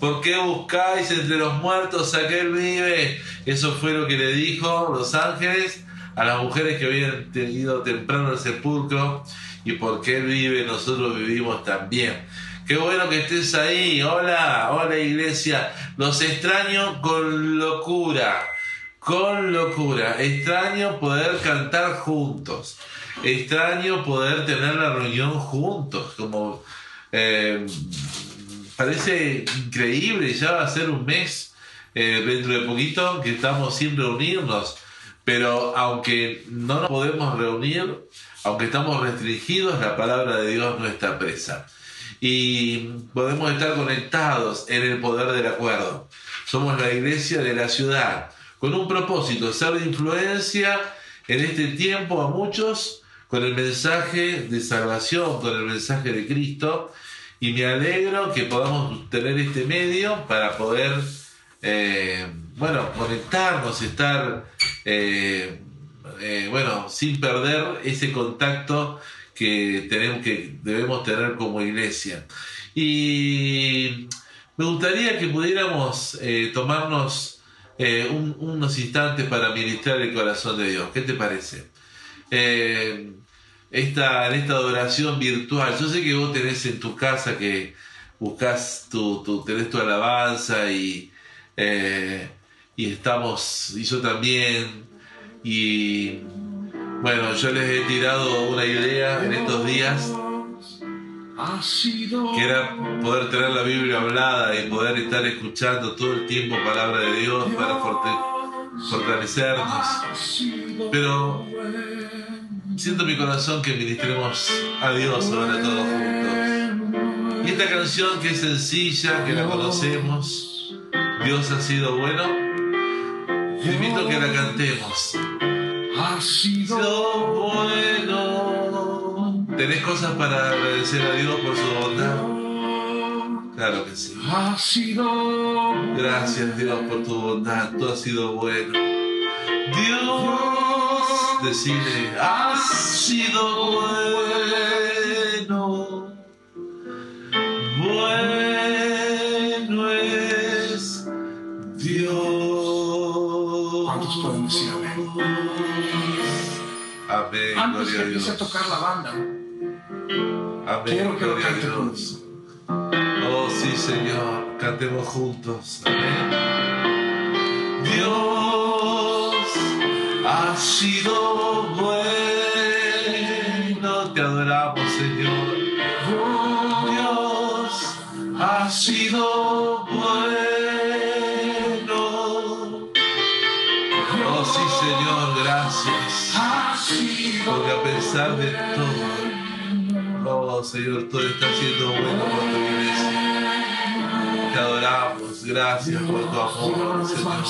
¿Por qué buscáis entre los muertos a aquel vive? Eso fue lo que le dijo los ángeles a las mujeres que habían tenido temprano el sepulcro. Y porque Él vive, nosotros vivimos también. Qué bueno que estés ahí. Hola, hola iglesia. Los extraño con locura. Con locura. Extraño poder cantar juntos. Extraño poder tener la reunión juntos. Como eh, parece increíble, ya va a ser un mes eh, dentro de poquito que estamos sin reunirnos, pero aunque no nos podemos reunir, aunque estamos restringidos, la palabra de Dios no está presa. Y podemos estar conectados en el poder del acuerdo. Somos la iglesia de la ciudad, con un propósito, ser de influencia en este tiempo a muchos con el mensaje de salvación, con el mensaje de Cristo y me alegro que podamos tener este medio para poder, eh, bueno, conectarnos, estar, eh, eh, bueno, sin perder ese contacto que tenemos que debemos tener como iglesia. Y me gustaría que pudiéramos tomarnos unos instantes para ministrar el corazón de Dios. ¿Qué te parece? Esta, en esta adoración virtual. Yo sé que vos tenés en tu casa que buscas tu, tu tenés tu alabanza y, eh, y estamos, y yo también. Y bueno, yo les he tirado una idea en estos días que era poder tener la Biblia hablada y poder estar escuchando todo el tiempo palabra de Dios para fortalecernos. Pero siento mi corazón que ministremos a Dios ahora todos juntos. Y esta canción que es sencilla, que la conocemos, Dios ha sido bueno, te invito a que la cantemos. Ha sido bueno. ¿Tenés cosas para agradecer a Dios por su bondad? Claro que sí. Ha sido Gracias Dios por tu bondad, tú has sido bueno. Dios decide, has sido bueno, bueno es Dios. ¿Cuántos pueden decir amén? Amén, Antes gloria a que empiece a Dios. tocar la banda, Amén, quiero que lo cante Dios. Oh, sí, Señor, cantemos juntos. Amén. Dios ha sido bueno, te adoramos, Señor. Dios ha sido bueno. Oh, sí, Señor, gracias. Porque a pesar de todo, oh Señor, todo está siendo bueno por tu iglesia. Te adoramos, gracias por tu amor, Señor.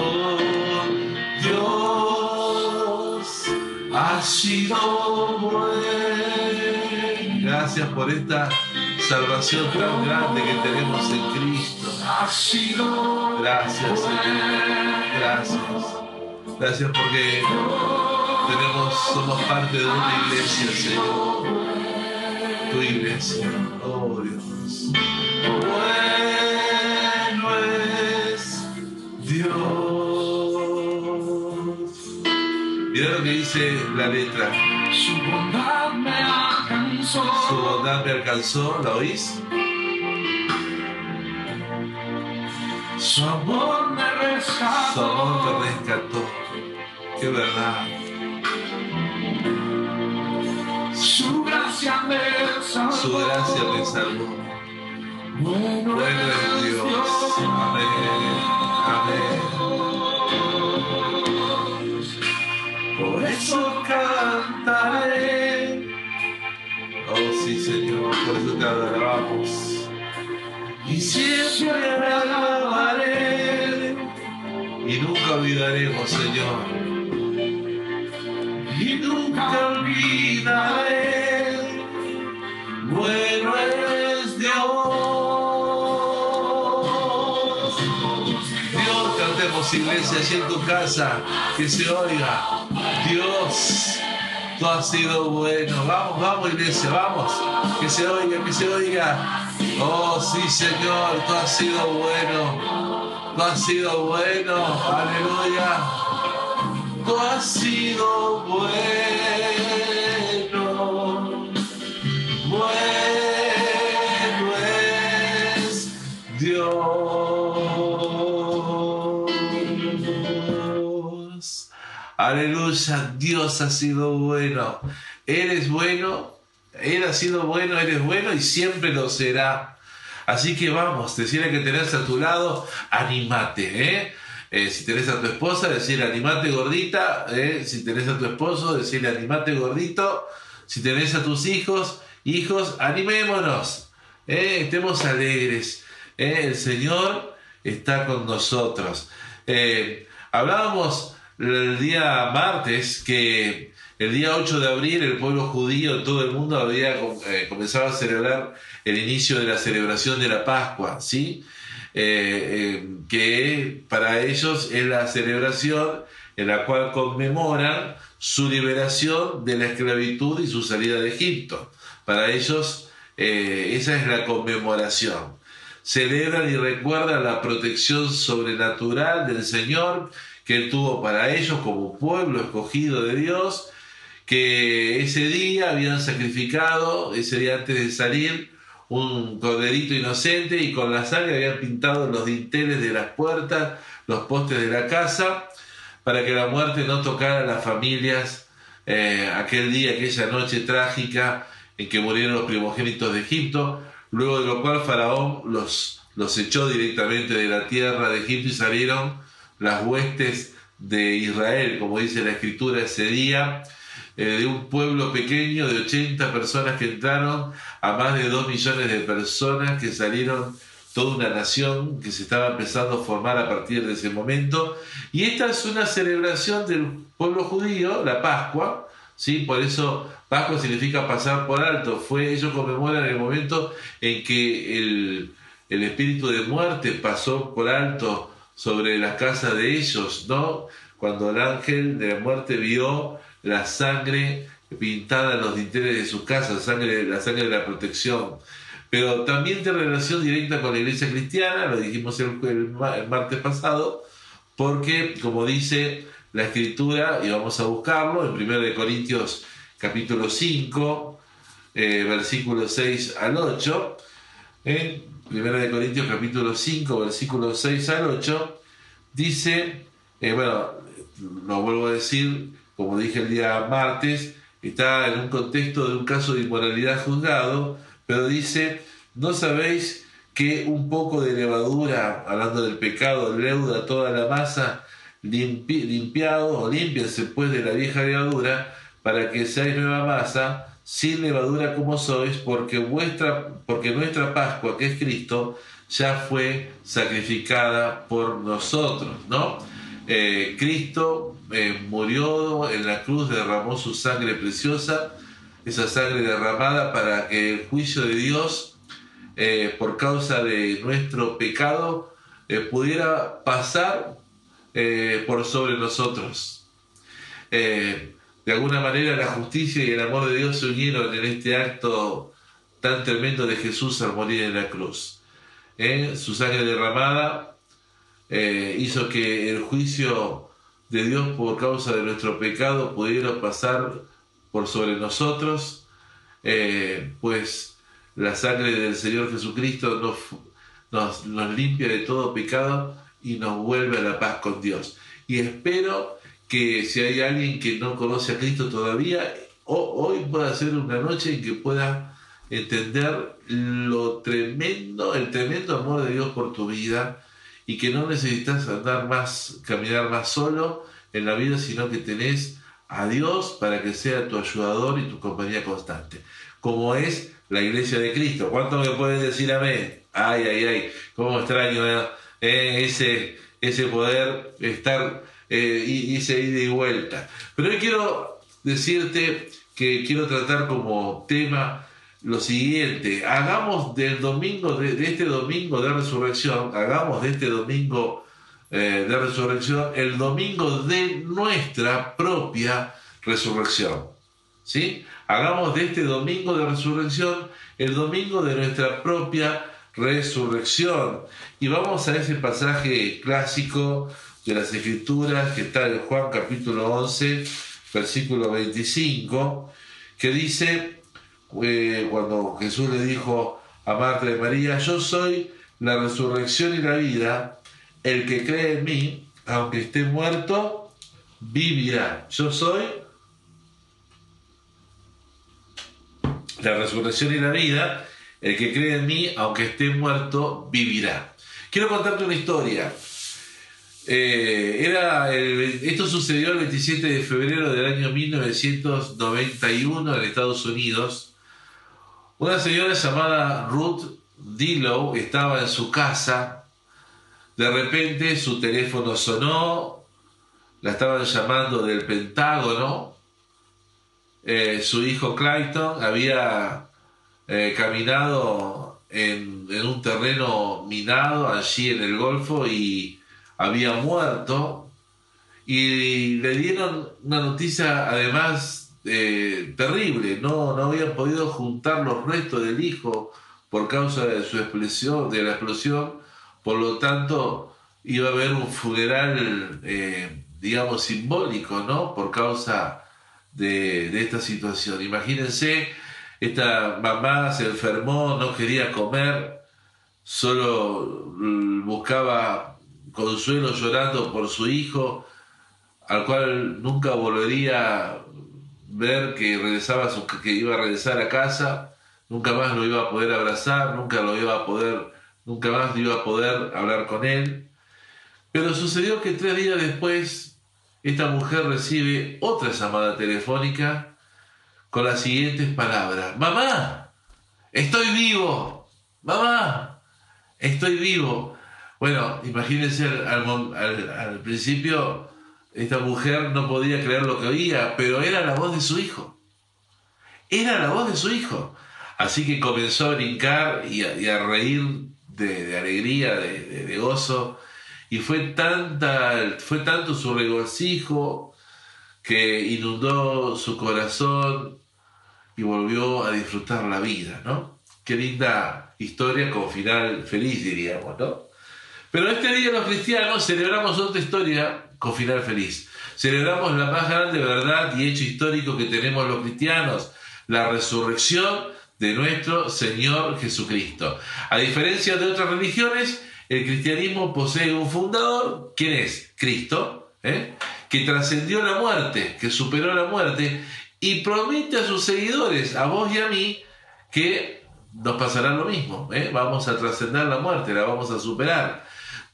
Oh, Dios ha sido bueno. Gracias por esta salvación tan grande que tenemos en Cristo. Gracias, Señor. Gracias. Gracias porque tenemos, somos parte de una iglesia, Señor. Tu iglesia. Oh Dios. Mira lo que dice la letra. su bondad me alcanzó. Su bondad me alcanzó, ¿la oís? Su amor me Su rescató. amor me rescató. Qué verdad. Su gracia me salvó. Su gracia me salvó. Bueno, Bueno es Dios. Amén. Amén. Por eso cantaré. Oh sí, Señor, por eso te alabamos. Y siempre alabaré. Y nunca olvidaremos, Señor. Y nunca olvidaré. Bueno es Dios. Dios, cantemos iglesia allí en tu casa, que se oiga. Dios, tú has sido bueno. Vamos, vamos iglesia, vamos. Que se oiga, que se oiga. Oh, sí, Señor, tú has sido bueno. Tú has sido bueno. Aleluya. Tú has sido bueno. Aleluya, Dios ha sido bueno. Eres bueno, Él ha sido bueno, eres bueno y siempre lo será. Así que vamos, decirle que tenés a tu lado, animate, ¿eh? Eh, si tenés a tu esposa, decirle animate gordita, ¿eh? si tenés a tu esposo, decirle animate gordito, si tenés a tus hijos, hijos, animémonos, ¿eh? estemos alegres, ¿eh? el Señor está con nosotros. Eh, hablábamos el día martes que el día 8 de abril el pueblo judío todo el mundo había eh, comenzado a celebrar el inicio de la celebración de la Pascua, ¿sí? Eh, eh, que para ellos es la celebración en la cual conmemoran su liberación de la esclavitud y su salida de Egipto. Para ellos eh, esa es la conmemoración. Celebran y recuerdan la protección sobrenatural del Señor que Él tuvo para ellos como pueblo escogido de Dios, que ese día habían sacrificado, ese día antes de salir, un corderito inocente y con la sangre habían pintado los dinteles de las puertas, los postes de la casa, para que la muerte no tocara a las familias eh, aquel día, aquella noche trágica en que murieron los primogénitos de Egipto, luego de lo cual Faraón los, los echó directamente de la tierra de Egipto y salieron las huestes de Israel, como dice la escritura ese día, eh, de un pueblo pequeño de 80 personas que entraron a más de 2 millones de personas que salieron toda una nación que se estaba empezando a formar a partir de ese momento. Y esta es una celebración del pueblo judío, la Pascua, ¿sí? por eso Pascua significa pasar por alto. Fue, ellos conmemoran el momento en que el, el espíritu de muerte pasó por alto sobre las casas de ellos, ¿no? Cuando el ángel de la muerte vio la sangre pintada en los dinteles de sus casas, sangre, la sangre de la protección. Pero también tiene relación directa con la iglesia cristiana, lo dijimos el, martes pasado, porque como dice la escritura, y vamos a buscarlo, en 1 de Corintios capítulo 5, eh, versículo 6 al 8, en 1 de Corintios capítulo 5, versículo 6 al 8, dice, eh, bueno, lo vuelvo a decir, como dije el día martes, está en un contexto de un caso de inmoralidad juzgado, pero dice, ¿no sabéis que un poco de levadura, hablando del pecado, leuda toda la masa, limpi, limpiado o limpiense pues de la vieja levadura, para que seáis nueva masa, sin levadura como sois, porque vuestra, porque nuestra Pascua, que es Cristo, ya fue sacrificada por nosotros, ¿no? Eh, Cristo eh, murió en la cruz, derramó su sangre preciosa, esa sangre derramada para que el juicio de Dios, eh, por causa de nuestro pecado, pudiera pasar por sobre nosotros. De alguna manera la justicia y el amor de Dios se unieron en este acto tan tremendo de Jesús al morir en la cruz. Su sangre derramada hizo que el juicio de Dios por causa de nuestro pecado pudiera pasar por sobre nosotros, eh, pues la sangre del Señor Jesucristo nos, nos, nos, limpia de todo pecado y nos vuelve a la paz con Dios. Y espero que si hay alguien que no conoce a Cristo todavía, hoy pueda ser una noche en que pueda entender lo tremendo, el tremendo amor de Dios por tu vida y que no necesitas andar más, caminar más solo en la vida, sino que tenés a Dios para que sea tu ayudador y tu compañía constante, como es la iglesia de Cristo. ¿Cuánto me pueden decir amén? Ay, ay, ay, cómo extraño eh, ese, ese poder estar eh, y, ese ida y vuelta. Pero hoy quiero decirte que quiero tratar como tema lo siguiente, hagamos del domingo, de, de este domingo de resurrección, hagamos de este domingo eh, de resurrección el domingo de nuestra propia resurrección. ¿Sí? Hagamos de este domingo de resurrección el domingo de nuestra propia resurrección. Y vamos a ese pasaje clásico de las Escrituras que está en Juan capítulo 11, versículo 25, que dice, eh, cuando Jesús le dijo a Marta y María, yo soy la resurrección y la vida, el que cree en mí, aunque esté muerto, vivirá. Yo soy la resurrección y la vida, el que cree en mí, aunque esté muerto, vivirá. Quiero contarte una historia. Eh, era esto sucedió el 27 de febrero del año 1991 en Estados Unidos. Una señora llamada Ruth Dillow estaba en su casa. De repente su teléfono sonó. La estaban llamando del Pentágono. Eh, su hijo Clayton había eh, caminado en, en un terreno minado allí en el Golfo y había muerto y le dieron una noticia además eh, terrible, no, no habían podido juntar los restos del hijo por causa de su explosión, de la explosión, por lo tanto iba a haber un funeral, eh, digamos, simbólico, ¿no? Por causa de, de esta situación. Imagínense, esta mamá se enfermó, no quería comer, solo buscaba Consuelo llorando por su hijo, al cual nunca volvería a ver que regresaba que iba a regresar a casa, nunca más lo iba a poder abrazar, nunca lo iba a poder, nunca más iba a poder hablar con él. Pero sucedió que tres días después esta mujer recibe otra llamada telefónica con las siguientes palabras: Mamá, estoy vivo, mamá, estoy vivo. Bueno, imagínense al, principio esta mujer no podía creer lo que oía, pero era la voz de su hijo. Era la voz de su hijo. Así que comenzó a brincar y a, reír de, alegría, de, gozo. Y fue, tanta, fue tanto su regocijo que inundó su corazón y volvió a disfrutar la vida, ¿no? Qué linda historia con final feliz, diríamos, ¿no? Pero este día los cristianos celebramos otra historia con final feliz. Celebramos la más grande verdad y hecho histórico que tenemos los cristianos, la resurrección de nuestro Señor Jesucristo. A diferencia de otras religiones, el cristianismo posee un fundador, ¿quién es? Cristo, ¿eh? que trascendió la muerte, que superó la muerte y promete a sus seguidores, a vos y a mí, que nos pasará lo mismo. ¿eh? Vamos a trascender la muerte, la vamos a superar.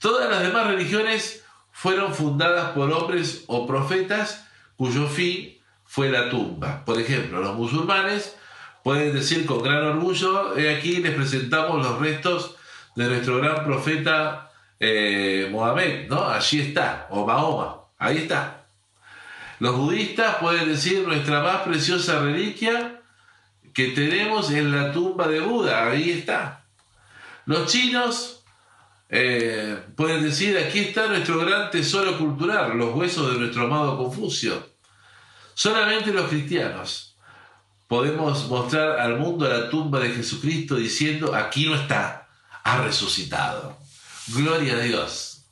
Todas las demás religiones fueron fundadas por hombres o profetas cuyo fin fue la tumba. Por ejemplo, los musulmanes pueden decir con gran orgullo, aquí les presentamos los restos de nuestro gran profeta eh, Mohamed, ¿no? Allí está, o Mahoma, ahí está. Los budistas pueden decir nuestra más preciosa reliquia que tenemos en la tumba de Buda, ahí está. Los chinos eh, pueden decir, aquí está nuestro gran tesoro cultural, los huesos de nuestro amado Confucio. Solamente los cristianos podemos mostrar al mundo la tumba de Jesucristo diciendo, aquí no está, ha resucitado. Gloria a Dios.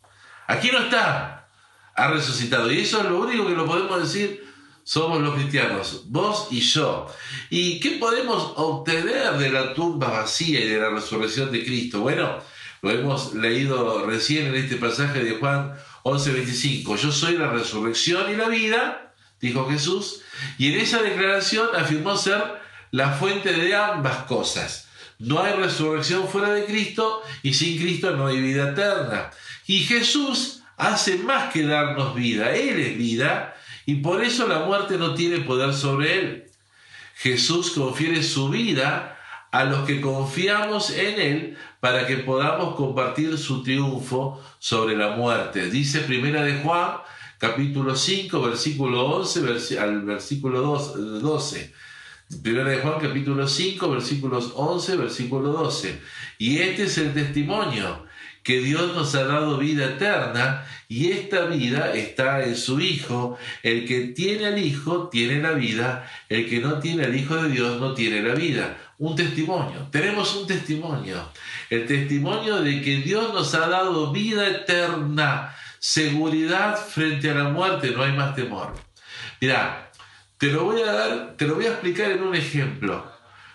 Aquí no está, ha resucitado. Y eso es lo único que lo podemos decir somos los cristianos, vos y yo. ¿Y qué podemos obtener de la tumba vacía y de la resurrección de Cristo? Bueno, lo hemos leído recién en este pasaje de Juan 11:25. Yo soy la resurrección y la vida, dijo Jesús, y en esa declaración afirmó ser la fuente de ambas cosas. No hay resurrección fuera de Cristo y sin Cristo no hay vida eterna. Y Jesús hace más que darnos vida. Él es vida y por eso la muerte no tiene poder sobre él. Jesús confiere su vida a los que confiamos en Él para que podamos compartir su triunfo sobre la muerte. Dice Primera de Juan, capítulo 5, versículo 11 al versículo 12. Primera de Juan, capítulo 5, versículos 11, versículo 12. Y este es el testimonio que Dios nos ha dado vida eterna y esta vida está en su Hijo. El que tiene al Hijo tiene la vida, el que no tiene al Hijo de Dios no tiene la vida. Un testimonio, tenemos un testimonio, el testimonio de que Dios nos ha dado vida eterna, seguridad frente a la muerte, no hay más temor. Mira, te lo voy a dar, te lo voy a explicar en un ejemplo.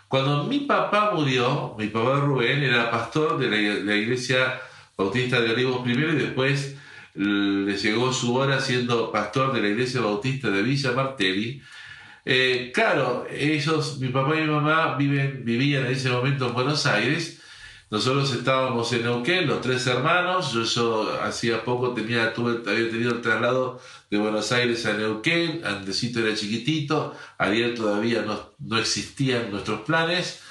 Cuando mi papá murió, mi papá Rubén era pastor de la, iglesia bautista de Olivos primero y después le llegó su hora siendo pastor de la iglesia bautista de Villa Martelli. Eh, claro, ellos, mi papá y mi mamá vivían en ese momento en Buenos Aires. Nosotros estábamos en Neuquén, los tres hermanos. Yo, yo hacía poco tenía, había tenido el traslado de Buenos Aires a Neuquén. Andesito era chiquitito. Ariel todavía no, no existían nuestros planes.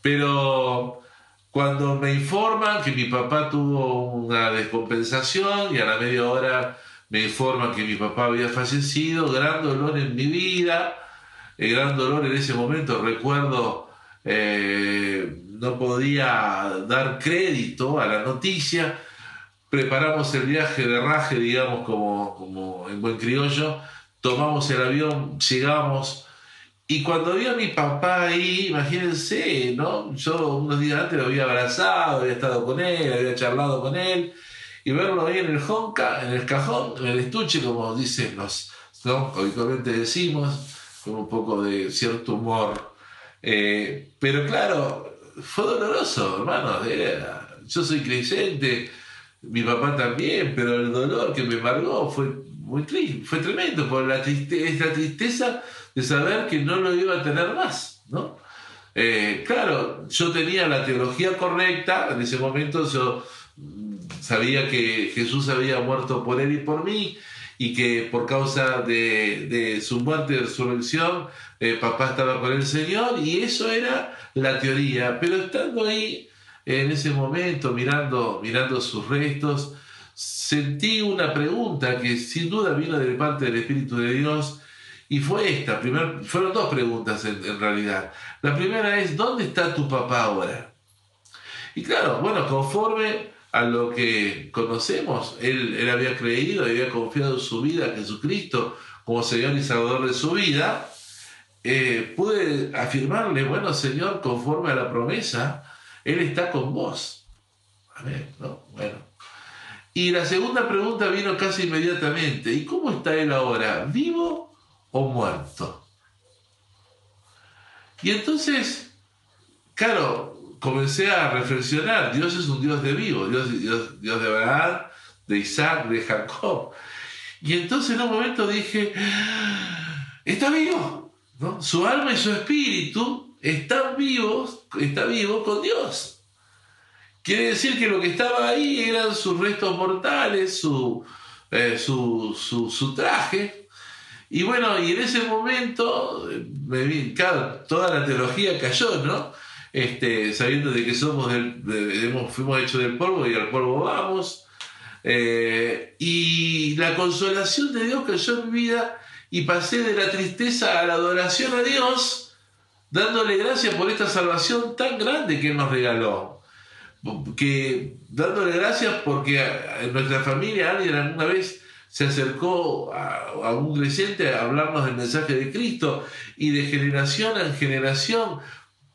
Pero cuando me informan que mi papá tuvo una descompensación y a la media hora me informan que mi papá había fallecido, gran dolor en mi vida, el gran dolor en ese momento, recuerdo, eh, no podía dar crédito a la noticia, preparamos el viaje de raje, digamos, como, como en buen criollo, tomamos el avión, llegamos. Y cuando vi a mi papá ahí, imagínense, ¿no? Yo unos días antes lo había abrazado, había estado con él, había charlado con él, y verlo ahí en el jonca, en el cajón, en el estuche, como dicen los, ¿no? Habitualmente decimos, un poco de cierto humor. Eh, pero claro, fue doloroso, hermano. yo soy creyente, mi papá también, pero el dolor que me embargó fue muy triste, fue tremendo, por la, triste, tristeza de saber que no lo iba a tener más, ¿no? Eh, claro, yo tenía la teología correcta, en ese momento yo sabía que Jesús había muerto por él y por mí, y que por causa de, su muerte y resurrección, eh, papá estaba con el Señor, y eso era la teoría. Pero estando ahí, en ese momento, mirando, mirando sus restos, sentí una pregunta que sin duda vino de parte del Espíritu de Dios, y fue esta, fueron dos preguntas en, realidad. La primera es, ¿dónde está tu papá ahora? Y claro, bueno, conforme a lo que conocemos, él, él había creído, había confiado su vida a Jesucristo como Señor y Salvador de su vida, eh, pude afirmarle, bueno Señor, conforme a la promesa, Él está con vos. Amén, ¿no? Bueno. Y la segunda pregunta vino casi inmediatamente, ¿y cómo está Él ahora? ¿Vivo o muerto. Y entonces, claro, comencé a reflexionar, Dios es un Dios de vivo, Dios, Dios, Dios de Abraham, de Isaac, de Jacob. Y entonces en un momento dije, está vivo, ¿no? Su alma y su espíritu están vivos, está vivo con Dios. Quiere decir que lo que estaba ahí eran sus restos mortales, su, eh, su, su, traje, y bueno, y en ese momento, me vi, claro, toda la teología cayó, ¿no? Este, sabiendo de que somos del, fuimos hechos del polvo y al polvo vamos. Eh, y la consolación de Dios cayó en mi vida y pasé de la tristeza a la adoración a Dios, dándole gracias por esta salvación tan grande que nos regaló. Que dándole gracias porque en nuestra familia alguien alguna vez se acercó a, un creyente a hablarnos del mensaje de Cristo y de generación en generación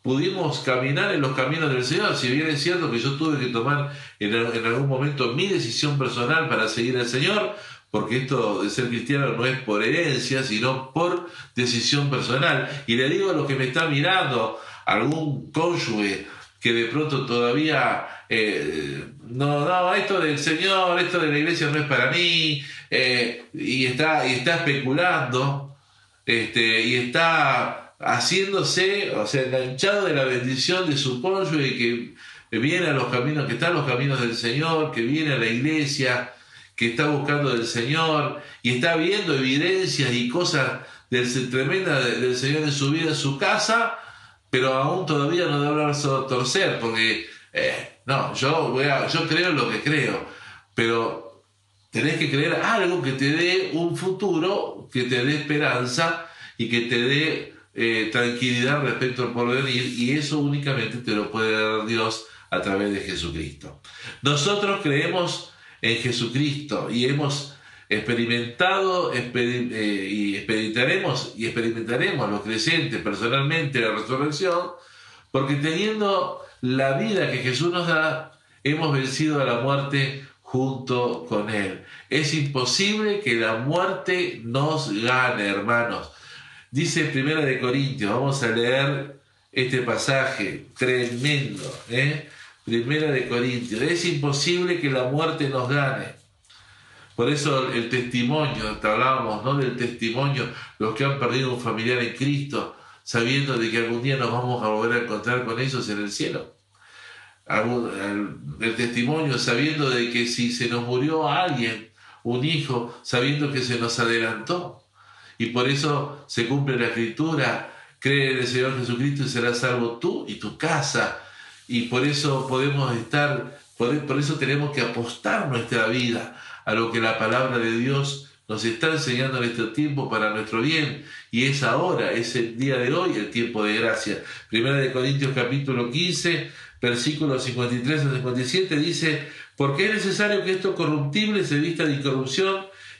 pudimos caminar en los caminos del Señor. Si bien es cierto que yo tuve que tomar en, algún momento mi decisión personal para seguir al Señor, porque esto de ser cristiano no es por herencia, sino por decisión personal. Y le digo a los que me están mirando, algún cónyuge que de pronto todavía eh, no, no, esto del Señor, esto de la iglesia no es para mí, eh, y, está, y está especulando, este, y está haciéndose, o sea, enganchado de la bendición de su y que viene a los caminos, que está en los caminos del Señor, que viene a la iglesia, que está buscando del Señor, y está viendo evidencias y cosas del, tremendas del Señor en su vida, en su casa, pero aún todavía no debe hablarse torcer, porque eh, no, yo, voy a, yo creo lo que creo, pero tenés que creer algo que te dé un futuro, que te dé esperanza y que te dé eh, tranquilidad respecto al porvenir, y eso únicamente te lo puede dar Dios a través de Jesucristo. Nosotros creemos en Jesucristo y hemos experimentado eh, y experimentaremos y experimentaremos los creyentes personalmente la resurrección Porque teniendo la vida que Jesús nos da, hemos vencido a la muerte junto con Él. Es imposible que la muerte nos gane, hermanos. Dice Primera de Corintios, vamos a leer este pasaje tremendo, ¿eh? Primera de Corintios, es imposible que la muerte nos gane. Por eso el testimonio, te hablábamos ¿no? del testimonio, los que han perdido un familiar en Cristo, sabiendo de que algún día nos vamos a volver a encontrar con ellos en el cielo. El testimonio, sabiendo de que si se nos murió alguien, un hijo, sabiendo que se nos adelantó. Y por eso se cumple la escritura, cree en el Señor Jesucristo y serás salvo tú y tu casa. Y por eso podemos estar, por, eso tenemos que apostar nuestra vida a lo que la palabra de Dios nos está enseñando en este tiempo para nuestro bien. Y es ahora, es el día de hoy, el tiempo de gracia. Primera de Corintios capítulo 15, versículos 53 a 57 dice, porque es necesario que esto corruptible se vista de incorrupción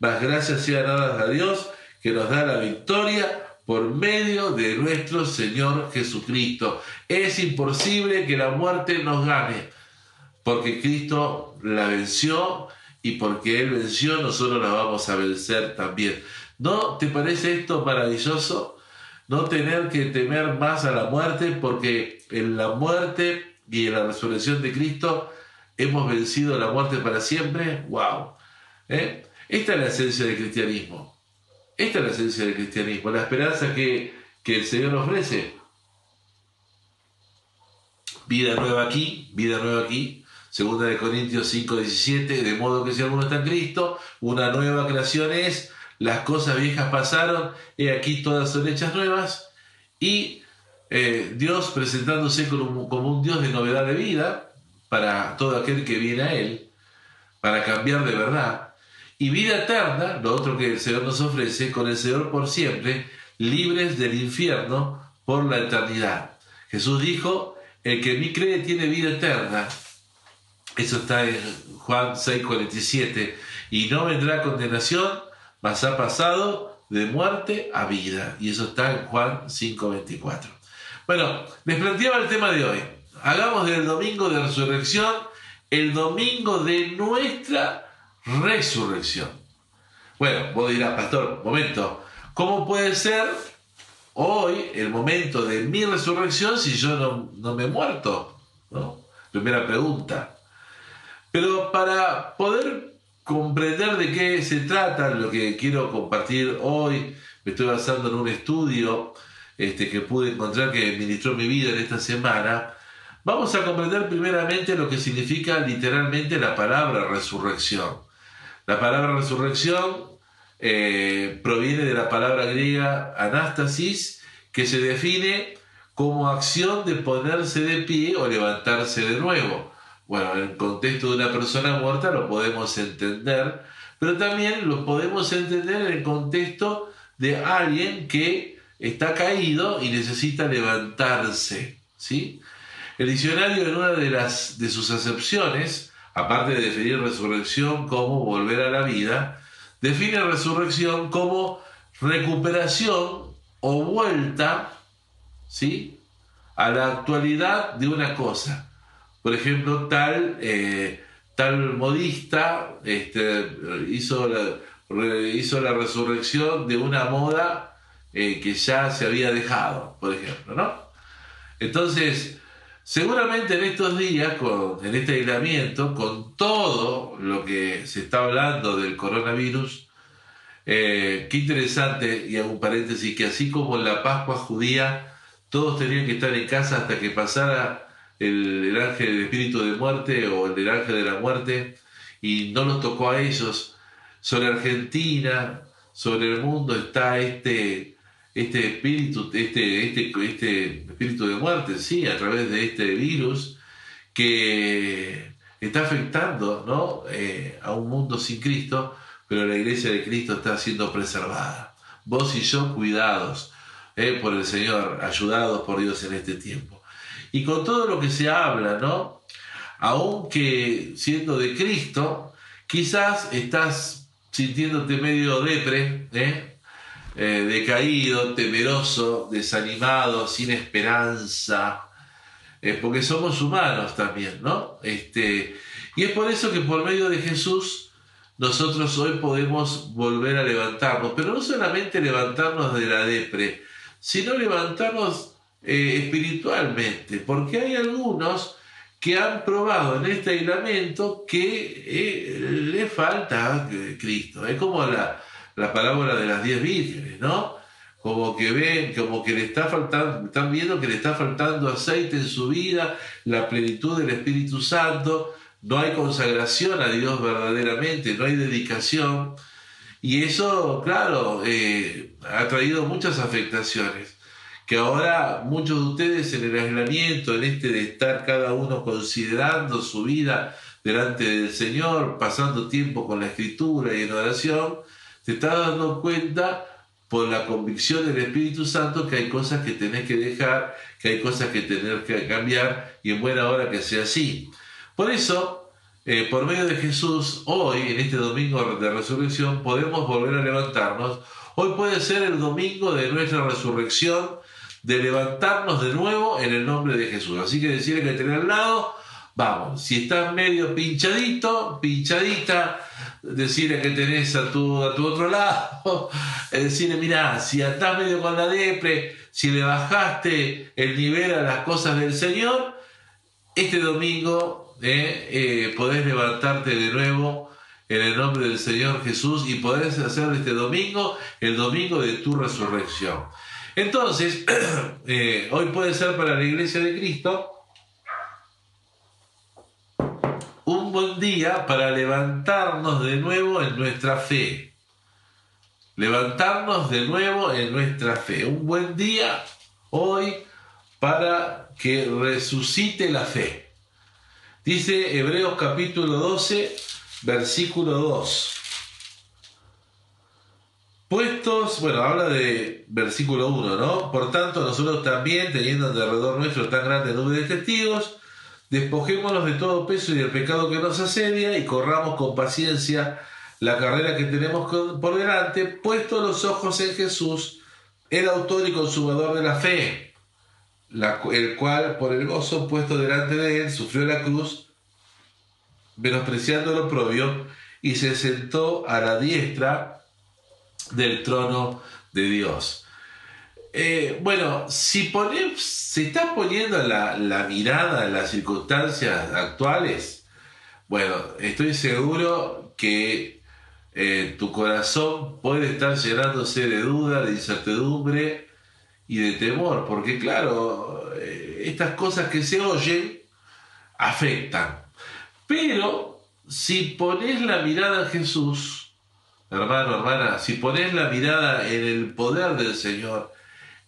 más gracias sean dadas a Dios que nos da la victoria por medio de nuestro Señor Jesucristo. Es imposible que la muerte nos gane, porque Cristo la venció y porque Él venció, nosotros la vamos a vencer también. ¿No te parece esto maravilloso? No tener que temer más a la muerte, porque en la muerte y en la resurrección de Cristo hemos vencido la muerte para siempre. ¡Wow! ¿Eh? Esta es la esencia del cristianismo. Esta es la esencia del cristianismo, la esperanza que, que el Señor ofrece. Vida nueva aquí, vida nueva aquí, Segunda de Corintios 5, 17, de modo que si alguno está en Cristo, una nueva creación es, las cosas viejas pasaron, y aquí todas son hechas nuevas, y eh, Dios presentándose como un Dios de novedad de vida para todo aquel que viene a Él, para cambiar de verdad, y vida eterna, lo otro que el Señor nos ofrece, con el Señor por siempre, libres del infierno por la eternidad. Jesús dijo, el que en mí cree tiene vida eterna, eso está en Juan 6:47. Y no vendrá condenación, mas ha pasado de muerte a vida. Y eso está en Juan 5:24. Bueno, les planteaba el tema de hoy. Hagamos del domingo de resurrección el domingo de nuestra resurrección. Bueno, vos dirás, pastor, momento, ¿cómo puede ser hoy el momento de mi resurrección si yo no, no me he muerto? ¿No? Primera pregunta. Pero para poder comprender de qué se trata, lo que quiero compartir hoy, me estoy basando en un estudio este, que pude encontrar que ministró mi vida en esta semana, vamos a comprender primeramente lo que significa literalmente la palabra resurrección. La palabra resurrección eh, proviene de la palabra griega anástasis, que se define como acción de ponerse de pie o levantarse de nuevo. Bueno, en el contexto de una persona muerta lo podemos entender, pero también lo podemos entender en el contexto de alguien que está caído y necesita levantarse. ¿sí? El diccionario en una de, las, de sus acepciones, aparte de definir resurrección como volver a la vida, define resurrección como recuperación o vuelta ¿sí? a la actualidad de una cosa por ejemplo, tal, eh, tal modista este, hizo, la, hizo la resurrección de una moda eh, que ya se había dejado, por ejemplo, ¿no? Entonces, seguramente en estos días, en este aislamiento, con todo lo que se está hablando del coronavirus, eh, qué interesante, y hago un paréntesis, que así como en la Pascua judía, todos tenían que estar en casa hasta que pasara el, ángel del espíritu de muerte o el ángel de la muerte y no nos tocó a ellos. Sobre Argentina, sobre el mundo está este, este espíritu, este, este, este espíritu de muerte, sí, a través de este virus que está afectando ¿no? Eh, a un mundo sin Cristo, pero la iglesia de Cristo está siendo preservada. Vos y yo cuidados eh, por el Señor, ayudados por Dios en este tiempo. Y con todo lo que se habla, ¿no? Aunque siendo de Cristo, quizás estás sintiéndote medio depre, ¿eh? Eh, decaído, temeroso, desanimado, sin esperanza, eh, porque somos humanos también, ¿no? Este, y es por eso que por medio de Jesús nosotros hoy podemos volver a levantarnos, pero no solamente levantarnos de la depre, sino levantarnos espiritualmente, porque hay algunos que han probado en este aislamiento que le falta Cristo. Es como la, la parábola de las diez vírgenes, ¿no? Como que ven, como que le está faltando, están viendo que le está faltando aceite en su vida, la plenitud del Espíritu Santo, no hay consagración a Dios verdaderamente, no hay dedicación. Y eso, claro, eh, ha traído muchas afectaciones. Que ahora muchos de ustedes en el aislamiento, en este de estar cada uno considerando su vida delante del Señor, pasando tiempo con la escritura y en oración, te estás dando cuenta por la convicción del Espíritu Santo que hay cosas que tenés que dejar, que hay cosas que tenés que cambiar y en buena hora que sea así. Por eso, eh, por medio de Jesús, hoy, en este domingo de resurrección, podemos volver a levantarnos. Hoy puede ser el domingo de nuestra resurrección, de levantarnos de nuevo en el nombre de Jesús. Así que decirle que tener al lado, vamos, si estás medio pinchadito, pinchadita, decirle que tenés a tu, a tu otro lado, decirle, mira, si estás medio con la depre, si le bajaste el nivel a las cosas del Señor, este domingo eh, eh, podés levantarte de nuevo en el nombre del Señor Jesús y podés hacer este domingo el domingo de tu resurrección. Entonces, eh, hoy puede ser para la iglesia de Cristo un buen día para levantarnos de nuevo en nuestra fe. Levantarnos de nuevo en nuestra fe. Un buen día hoy para que resucite la fe. Dice Hebreos capítulo 12, versículo 2. Puestos, bueno, habla de versículo 1, ¿no? Por tanto, nosotros también, teniendo alrededor nuestro tan grande número de testigos, Despojémonos de todo peso y del pecado que nos asedia y corramos con paciencia la carrera que tenemos por delante, puesto los ojos en Jesús, el autor y consumador de la fe, el cual por el gozo puesto delante de él sufrió la cruz, menospreciando lo propio, y se sentó a la diestra del trono de Dios. Eh, bueno, si, si estás poniendo la, mirada en las circunstancias actuales, bueno, estoy seguro que eh, tu corazón puede estar llenándose de duda, de incertidumbre y de temor, porque claro, eh, estas cosas que se oyen afectan. Pero si pones la mirada en Jesús, hermano, hermana, si pones la mirada en el poder del Señor,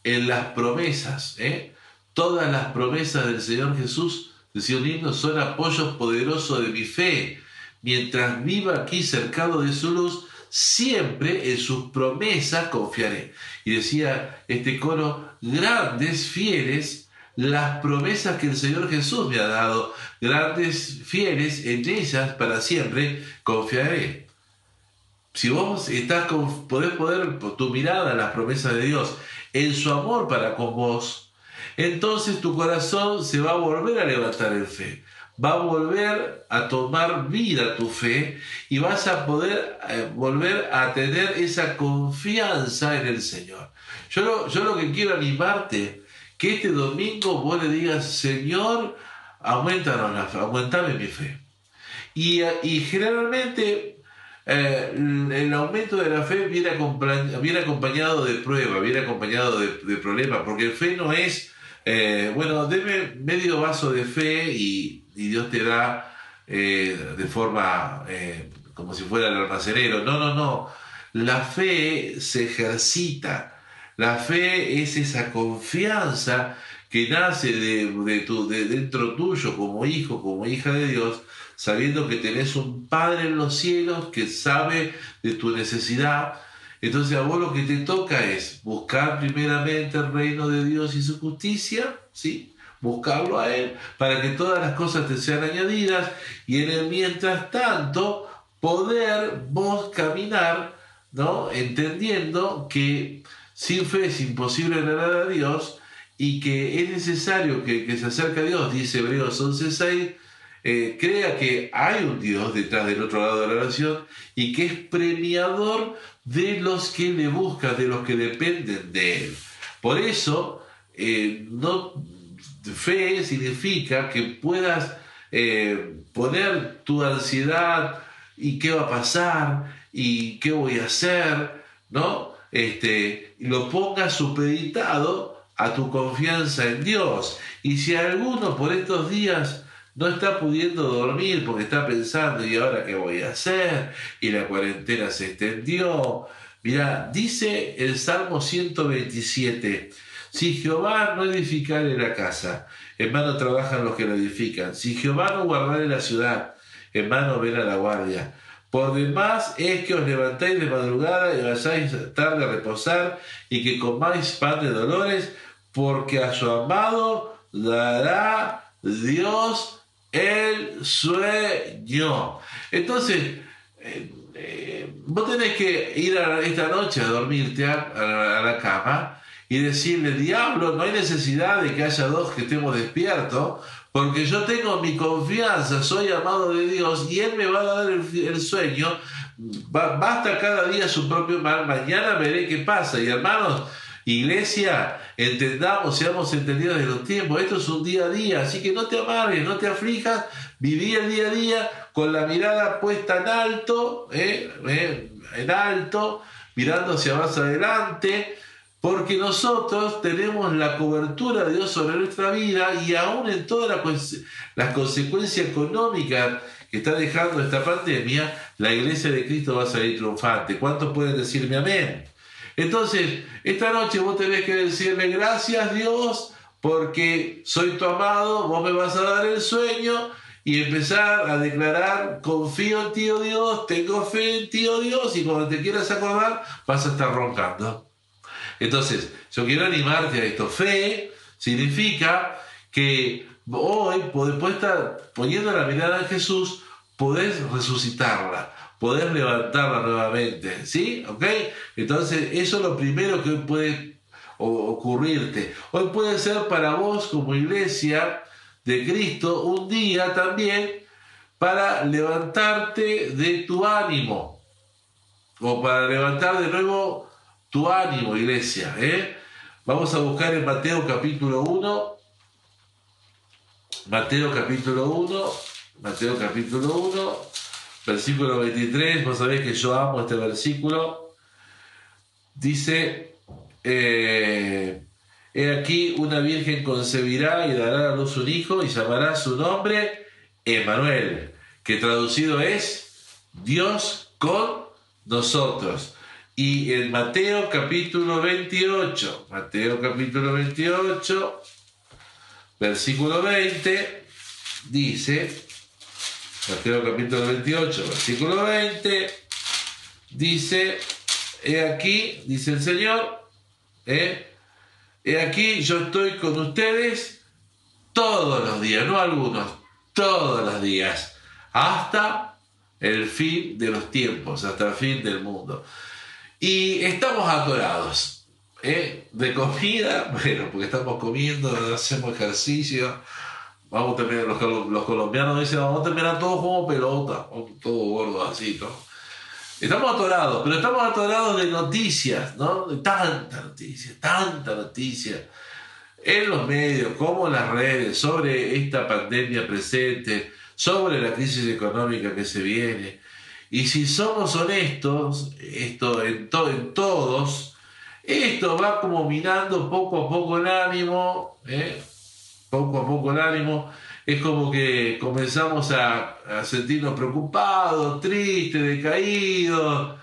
en las promesas. ¿eh? Todas las promesas del Señor Jesús, decía un himno, son apoyos poderosos de mi fe. Mientras viva aquí cercado de su luz, siempre en sus promesas confiaré. Y decía este coro, grandes, fieles, las promesas que el Señor Jesús me ha dado, grandes, fieles, en ellas para siempre confiaré. Si vos estás con, podés poner tu mirada en las promesas de Dios en su amor para con vos, entonces tu corazón se va a volver a levantar en fe, va a volver a tomar vida tu fe y vas a poder eh, volver a tener esa confianza en el Señor. Yo lo, yo lo que quiero animarte, que este domingo vos le digas, Señor, aumentanos la aumentame mi fe. Y, y generalmente eh, el aumento de la fe viene, acompañado de prueba, viene acompañado de, problemas, porque fe no es, eh, bueno, deme medio vaso de fe y, Dios te da eh, de forma como si fuera el almacenero. No, no, no. La fe se ejercita. La fe es esa confianza que nace de, de tu, de dentro tuyo como hijo, como hija de Dios, sabiendo que tenés un Padre en los cielos que sabe de tu necesidad. Entonces a vos lo que te toca es buscar primeramente el reino de Dios y su justicia, ¿sí? Buscarlo a Él para que todas las cosas te sean añadidas y en el mientras tanto poder vos caminar, ¿no? Entendiendo que sin fe es imposible agradar a Dios y que es necesario que, que se acerque a Dios, dice Hebreos 11.6, eh, crea que hay un Dios detrás del otro lado de la oración y que es premiador de los que le buscan, de los que dependen de Él. Por eso, eh, no, fe significa que puedas eh, poner tu ansiedad y qué va a pasar y qué voy a hacer, ¿no? Este, lo pongas supeditado a tu confianza en Dios. Y si alguno por estos días no está pudiendo dormir porque está pensando, ¿y ahora qué voy a hacer? Y la cuarentena se extendió. Mira, dice el Salmo 127, si Jehová no edificare la casa, en vano trabajan los que la edifican. Si Jehová no guardare la ciudad, en vano ven a la guardia. Por demás es que os levantéis de madrugada y vayáis tarde a reposar y que comáis pan de dolores, porque a su amado dará Dios el sueño. Entonces, eh, eh, vos tenés que ir a esta noche a dormirte a, la cama y decirle, diablo, no hay necesidad de que haya dos que estemos despiertos, porque yo tengo mi confianza, soy amado de Dios y Él me va a dar el, el sueño. basta cada día su propio mal, mañana veré qué pasa. Y hermanos, Iglesia, entendamos, seamos entendidos de los tiempos. Esto es un día a día, así que no te amargues, no te aflijas. Viví el día a día con la mirada puesta en alto, ¿eh? ¿Eh? en alto, mirando hacia más adelante, porque nosotros tenemos la cobertura de Dios sobre nuestra vida y aún en todas las consecuencias económicas que está dejando esta pandemia, la iglesia de Cristo va a salir triunfante. ¿Cuántos pueden decirme amén? Entonces, esta noche vos tenés que decirle gracias Dios porque soy tu amado, vos me vas a dar el sueño y empezar a declarar, confío en ti, oh Dios, tengo fe en ti, oh Dios, y cuando te quieras acordar vas a estar roncando. Entonces, yo quiero animarte a esto. Fe significa que hoy, poniendo la mirada en Jesús, podés resucitarla poder levantarla nuevamente, ¿sí? ¿Ok? Entonces, eso es lo primero que hoy puede ocurrirte. Hoy puede ser para vos como iglesia de Cristo un día también para levantarte de tu ánimo, o para levantar de nuevo tu ánimo, iglesia. ¿eh? Vamos a buscar en Mateo capítulo 1, Mateo capítulo 1, Mateo capítulo 1, versículo 23, vos sabés que yo amo este versículo, dice, eh, he aquí una virgen concebirá y dará a luz un hijo y llamará su nombre Emanuel, que traducido es Dios con nosotros. Y en Mateo capítulo 28, Mateo capítulo 28, versículo 20, dice, Mateo capítulo 28, versículo 20, dice, he aquí, dice el Señor, ¿eh? he aquí yo estoy con ustedes todos los días, no algunos, todos los días, hasta el fin de los tiempos, hasta el fin del mundo. Y estamos atorados. ¿eh? De comida, bueno, porque estamos comiendo, hacemos ejercicio, Vamos a terminar, los, colombianos dicen, vamos a terminar todos como pelota, todo gordo así, ¿no? Estamos atorados, pero estamos atorados de noticias, ¿no? De tanta noticia, tanta noticia en los medios, como en las redes, sobre esta pandemia presente, sobre la crisis económica que se viene. Y si somos honestos, esto en, en todos, esto va como minando poco a poco el ánimo, ¿eh? Poco a poco el ánimo, es como que comenzamos a, sentirnos preocupados, tristes, decaídos,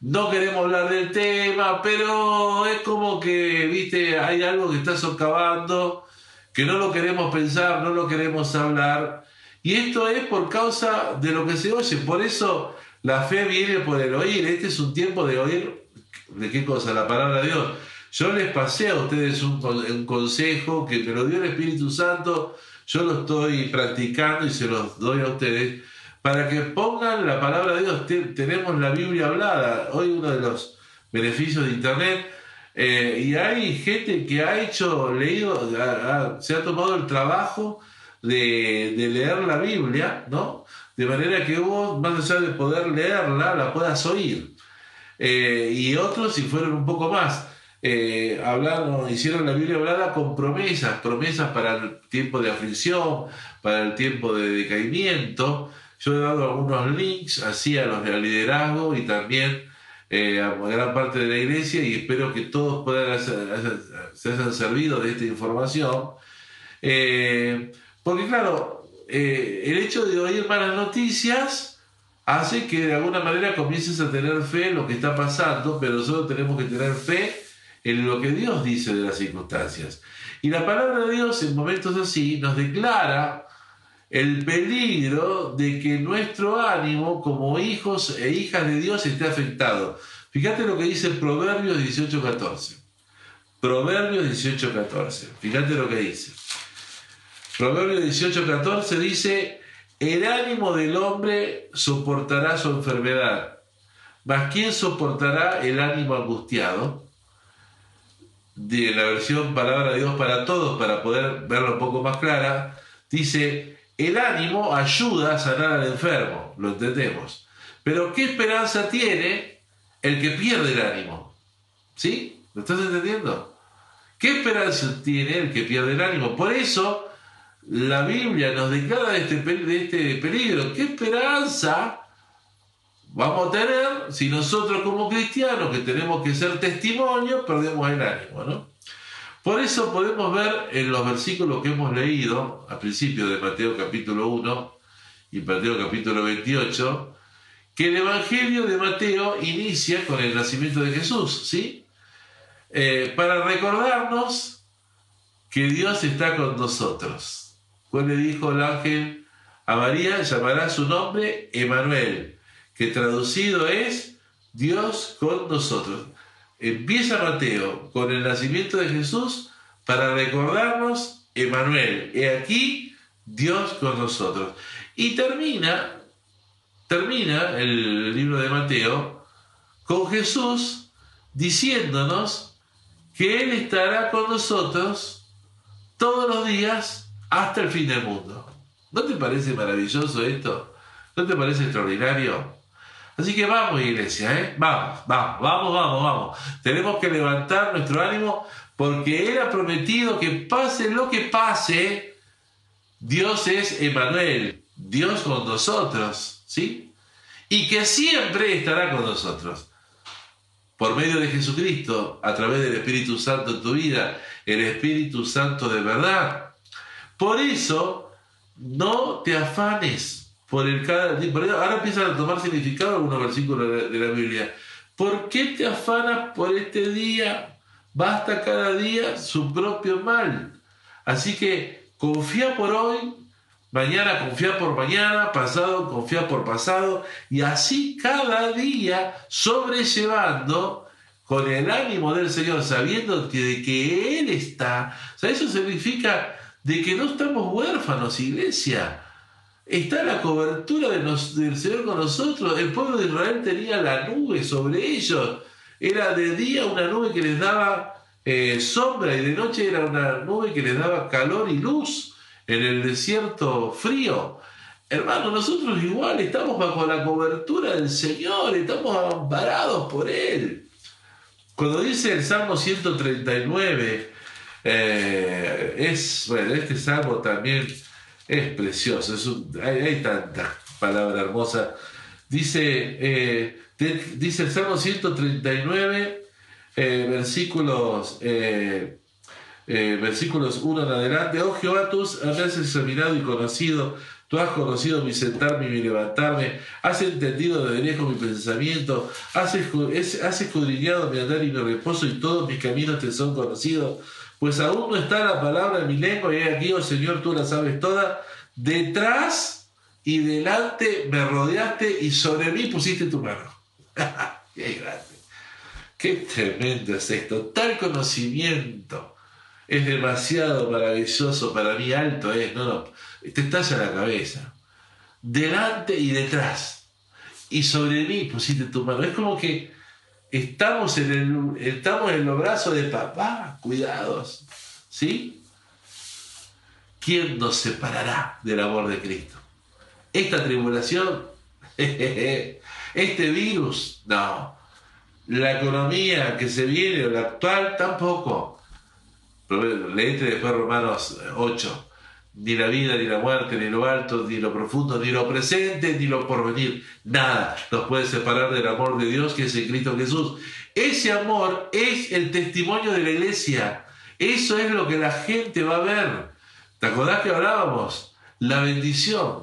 no queremos hablar del tema, pero es como que, viste, hay algo que está socavando que no lo queremos pensar, no lo queremos hablar. Y esto es por causa de lo que se oye. Por eso la fe viene por el oír. Este es un tiempo de oír, ¿de qué cosa? La palabra de Dios. Yo les pasé a ustedes un, un consejo que me lo dio el Espíritu Santo. Yo lo estoy practicando y se los doy a ustedes para que pongan la palabra de Dios. tenemos la Biblia hablada. Hoy uno de los beneficios de Internet. Eh, y hay gente que ha hecho, leído, se ha tomado el trabajo de, leer la Biblia, ¿no? De manera que vos, más allá de poder leerla, la puedas oír. Eh, y otros, si fueron un poco más, eh, hablaron, hicieron la Biblia hablada con promesas, promesas para el tiempo de aflicción, para el tiempo de decaimiento. Yo he dado algunos links así a los de liderazgo y también eh, a gran parte de la iglesia y espero que todos puedan se hayan servido de esta información. Eh, porque claro, eh, el hecho de oír malas noticias hace que de alguna manera comiences a tener fe en lo que está pasando, pero solo tenemos que tener fe en lo que Dios dice de las circunstancias. Y la palabra de Dios en momentos así nos declara el peligro de que nuestro ánimo como hijos e hijas de Dios esté afectado. Fíjate lo que dice Proverbios 18.14. Proverbios 18.14. Fíjate lo que dice. Proverbios 18.14 dice, el ánimo del hombre soportará su enfermedad, mas ¿quién soportará el ánimo angustiado? De la versión Palabra de Dios para Todos, para poder verlo un poco más clara, dice, el ánimo ayuda a sanar al enfermo, lo entendemos. Pero ¿qué esperanza tiene el que pierde el ánimo? ¿Sí? ¿Lo estás entendiendo? ¿Qué esperanza tiene el que pierde el ánimo? Por eso la Biblia nos declara de este, de este peligro. ¿Qué esperanza vamos a tener si nosotros como cristianos, que tenemos que ser testimonio, perdemos el ánimo? ¿no? Por eso podemos ver en los versículos que hemos leído, al principio de Mateo capítulo 1 y Mateo capítulo 28, que el Evangelio de Mateo inicia con el nacimiento de Jesús, ¿sí? Eh, para recordarnos que Dios está con nosotros. Pues le dijo el ángel a María, llamará su nombre Emanuel, que traducido es Dios con nosotros. Empieza Mateo con el nacimiento de Jesús para recordarnos Emanuel. He aquí Dios con nosotros. Y termina, termina el libro de Mateo con Jesús diciéndonos que Él estará con nosotros todos los días hasta el fin del mundo. ¿No te parece maravilloso esto? ¿No te parece extraordinario? Así que vamos, iglesia, ¿eh? Vamos, vamos, vamos, vamos, vamos. Tenemos que levantar nuestro ánimo porque Él ha prometido que pase lo que pase, Dios es Emanuel, Dios con nosotros, ¿sí? Y que siempre estará con nosotros. Por medio de Jesucristo, a través del Espíritu Santo en tu vida, el Espíritu Santo de verdad. Por eso, no te afanes por el cada Ahora empiezan a tomar significado algunos versículos de la, Biblia. ¿Por qué te afanas por este día? Basta cada día su propio mal. Así que confía por hoy, mañana confía por mañana, pasado confía por pasado, y así cada día sobrellevando con el ánimo del Señor, sabiendo que de que Él está. O sea, eso significa de que no estamos huérfanos, iglesia está la cobertura del Señor con nosotros. El pueblo de Israel tenía la nube sobre ellos. Era de día una nube que les daba eh, sombra y de noche era una nube que les daba calor y luz en el desierto frío. Hermano, nosotros igual estamos bajo la cobertura del Señor, estamos amparados por Él. Cuando dice el Salmo 139, eh, es, bueno, este salmo también es precioso, hay, tanta palabra hermosa. Dice, eh, dice el Salmo 139, eh, versículos, eh, versículos 1 en adelante. Oh Jehová, tú has examinado y conocido, tú has conocido mi sentarme y mi levantarme, has entendido de lejos mi pensamiento, has, has escudriñado mi andar y mi reposo y todos mis caminos te son conocidos pues aún no está la palabra en mi lengua, y aquí, oh Señor, tú la sabes toda. Detrás y delante me rodeaste y sobre mí pusiste tu mano. ¡Qué grande! ¡Qué tremendo es esto! Tal conocimiento es demasiado maravilloso para mí, alto es, no, no, te estalla la cabeza. Delante y detrás. Y sobre mí pusiste tu mano. Es como que estamos en, el, estamos en los brazos de papá, cuidados. ¿Sí? ¿Quién nos separará del amor de Cristo? Esta tribulación, este virus, no. La economía que se viene, la actual, tampoco. Leete después Romanos 8. Ni la vida, ni la muerte, ni lo alto, ni lo profundo, ni lo presente, ni lo porvenir. Nada nos puede separar del amor de Dios que es en Cristo Jesús. Ese amor es el testimonio de la iglesia. Eso es lo que la gente va a ver. ¿Te acordás que hablábamos? La bendición.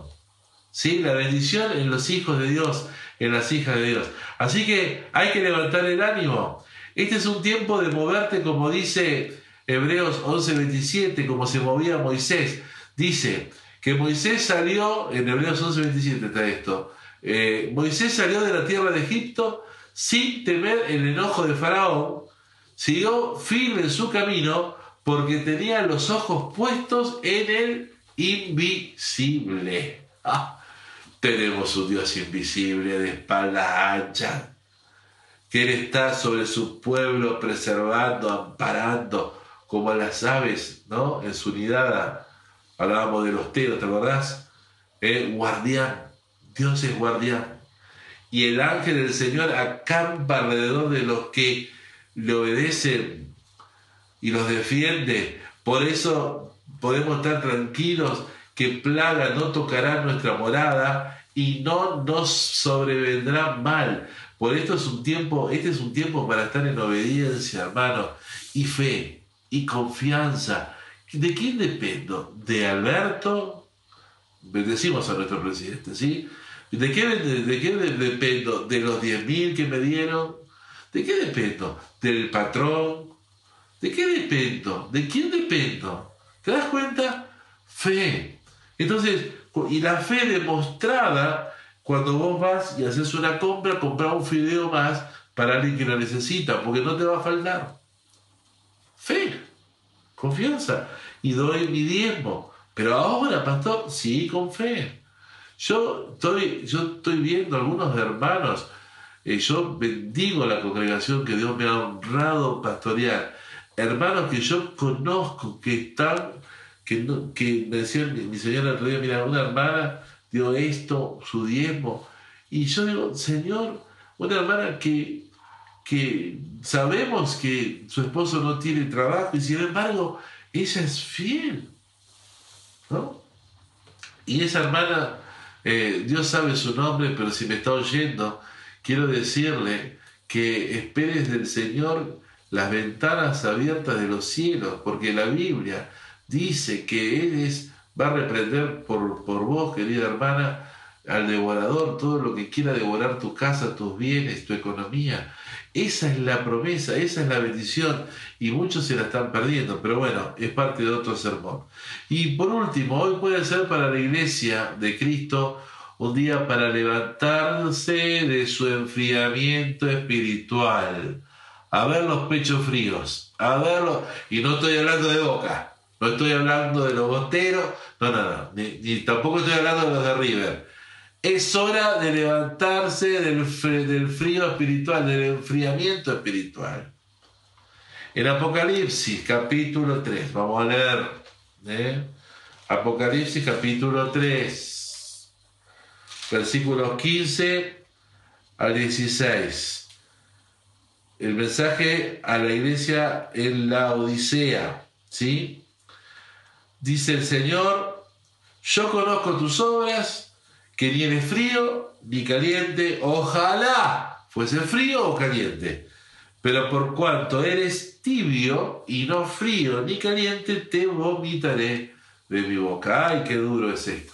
¿Sí? La bendición en los hijos de Dios, en las hijas de Dios. Así que hay que levantar el ánimo. Este es un tiempo de moverte, como dice Hebreos 11:27, como se movía Moisés. Dice que Moisés salió, en Hebreos 11:27 está esto, eh, Moisés salió de la tierra de Egipto sin temer el enojo de Faraón, siguió firme en su camino porque tenía los ojos puestos en el invisible. Ah, tenemos un Dios invisible de espalda ancha, que Él está sobre su pueblo preservando, amparando, como las aves, ¿no? En su unidad, hablábamos de los teros, ¿te acordás? Eh, guardián, Dios es guardián. Y el ángel del Señor acampa alrededor de los que le obedecen y los defiende. Por eso podemos estar tranquilos que plaga no tocará nuestra morada y no nos sobrevendrá mal. Por esto es un tiempo, este es un tiempo para estar en obediencia, hermano, y fe y confianza. ¿De quién dependo? ¿De Alberto? Bendecimos a nuestro presidente, ¿sí? ¿De qué, de, dependo? ¿De los 10.000 que me dieron? ¿De qué dependo? ¿Del patrón? ¿De qué dependo? ¿De quién dependo? ¿Te das cuenta? Fe. Entonces, y la fe demostrada cuando vos vas y haces una compra, comprar un fideo más para alguien que lo necesita, porque no te va a faltar. Fe, confianza. Y doy mi diezmo. Pero ahora, pastor, sí, con fe. Yo estoy, yo estoy viendo algunos hermanos, eh, yo bendigo la congregación que Dios me ha honrado pastorear. Hermanos que yo conozco, que están, que, no, que me decía mi, señora el otro día, mira, una hermana dio esto, su diezmo. Y yo digo, Señor, una hermana que, que sabemos que su esposo no tiene trabajo y sin embargo ella es fiel. ¿no? Y esa hermana eh, Dios sabe su nombre, pero si me está oyendo, quiero decirle que esperes del Señor las ventanas abiertas de los cielos, porque la Biblia dice que Él es, va a reprender por, por vos, querida hermana, al devorador, todo lo que quiera devorar tu casa, tus bienes, tu economía. Esa es la promesa, esa es la bendición. Y muchos se la están perdiendo, pero bueno, es parte de otro sermón. Y por último, hoy puede ser para la iglesia de Cristo un día para levantarse de su enfriamiento espiritual, a ver los pechos fríos, a verlo, y no estoy hablando de boca, no estoy hablando de los boteros, no, no, no, ni tampoco estoy hablando de los de River es hora de levantarse del, frío espiritual, del enfriamiento espiritual. En Apocalipsis capítulo 3, vamos a leer. ¿eh? Apocalipsis capítulo 3, versículos 15 al 16. El mensaje a la iglesia en la Odisea, ¿sí? Dice el Señor, yo conozco tus obras que ni eres frío ni caliente, ojalá fuese frío o caliente. Pero por cuanto eres tibio y no frío ni caliente, te vomitaré de mi boca. Ay, qué duro es esto.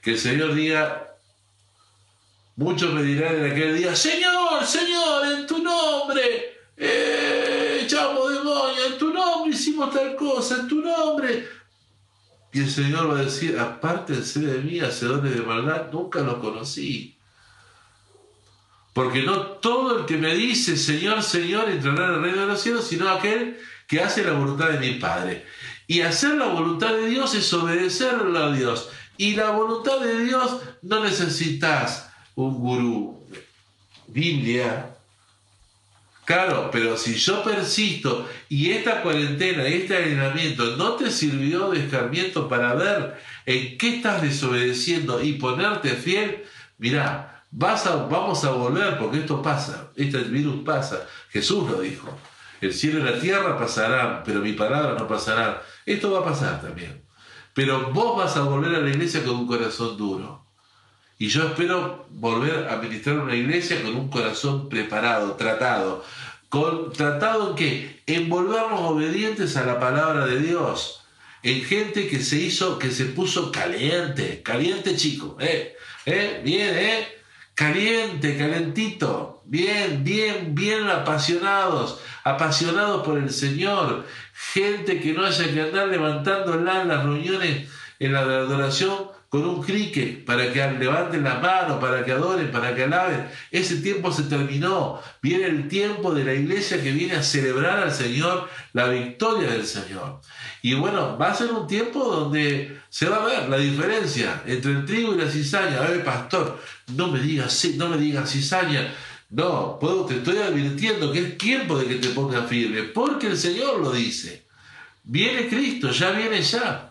Que el Señor diga, muchos me dirán en aquel día, Señor, Señor, en tu nombre, eh, echamos demonios, en tu nombre hicimos tal cosa en tu nombre. Y el Señor va a decir, apártense de mí, hacedores de maldad, nunca los conocí. Porque no todo el que me dice Señor, Señor entrará en el reino de los cielos, sino aquel que hace la voluntad de mi Padre. Y hacer la voluntad de Dios es obedecerle a Dios. Y la voluntad de Dios no necesitas un gurú. Biblia. Claro, pero si yo persisto y esta cuarentena, este aislamiento no te sirvió de escarmiento para ver en qué estás desobedeciendo y ponerte fiel, mira, vas a, vamos a volver porque esto pasa, este virus pasa. Jesús lo dijo. El cielo y la tierra pasarán, pero mi palabra no pasará. Esto va a pasar también. Pero vos vas a volver a la iglesia con un corazón duro. Y yo espero volver a ministrar una iglesia con un corazón preparado, tratado. Con, ¿Tratado en qué? En volvernos obedientes a la palabra de Dios. En gente que se hizo, que se puso caliente, caliente chico, ¿eh? ¿Eh? Bien, ¿eh? Caliente, calentito, bien, bien, bien apasionados, apasionados por el Señor, gente que no haya que andar levantándola en las reuniones, en la adoración, con un crique para que levanten las manos, para que adoren, para que alaben. Ese tiempo se terminó. Viene el tiempo de la iglesia que viene a celebrar al Señor, la victoria del Señor. Y bueno, va a ser un tiempo donde se va a ver la diferencia entre el trigo y la cizaña. A ver, pastor, no me digas, no me digas cizaña. No, te estoy advirtiendo que es tiempo de que te pongas firme, porque el Señor lo dice. Viene Cristo, ya viene ya.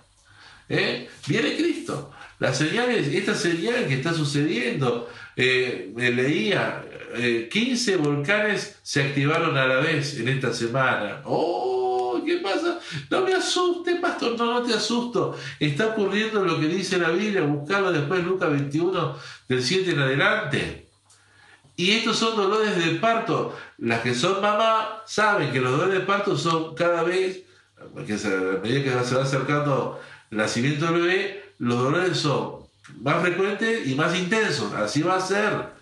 ¿Eh? Viene Cristo. Las señales, esta señal que está sucediendo, eh, leía, 15 eh, volcanes se activaron a la vez en esta semana. ¡Oh! ¿Qué pasa? No me asuste, pastor, no, no te asusto. Está ocurriendo lo que dice la Biblia, buscarlo después Lucas 21, del 7 en adelante. Y estos son dolores de parto. Las que son mamá saben que los dolores de parto son cada vez, porque a medida que se va acercando el nacimiento del bebé, los dolores son más frecuentes y más intensos. Así va a ser.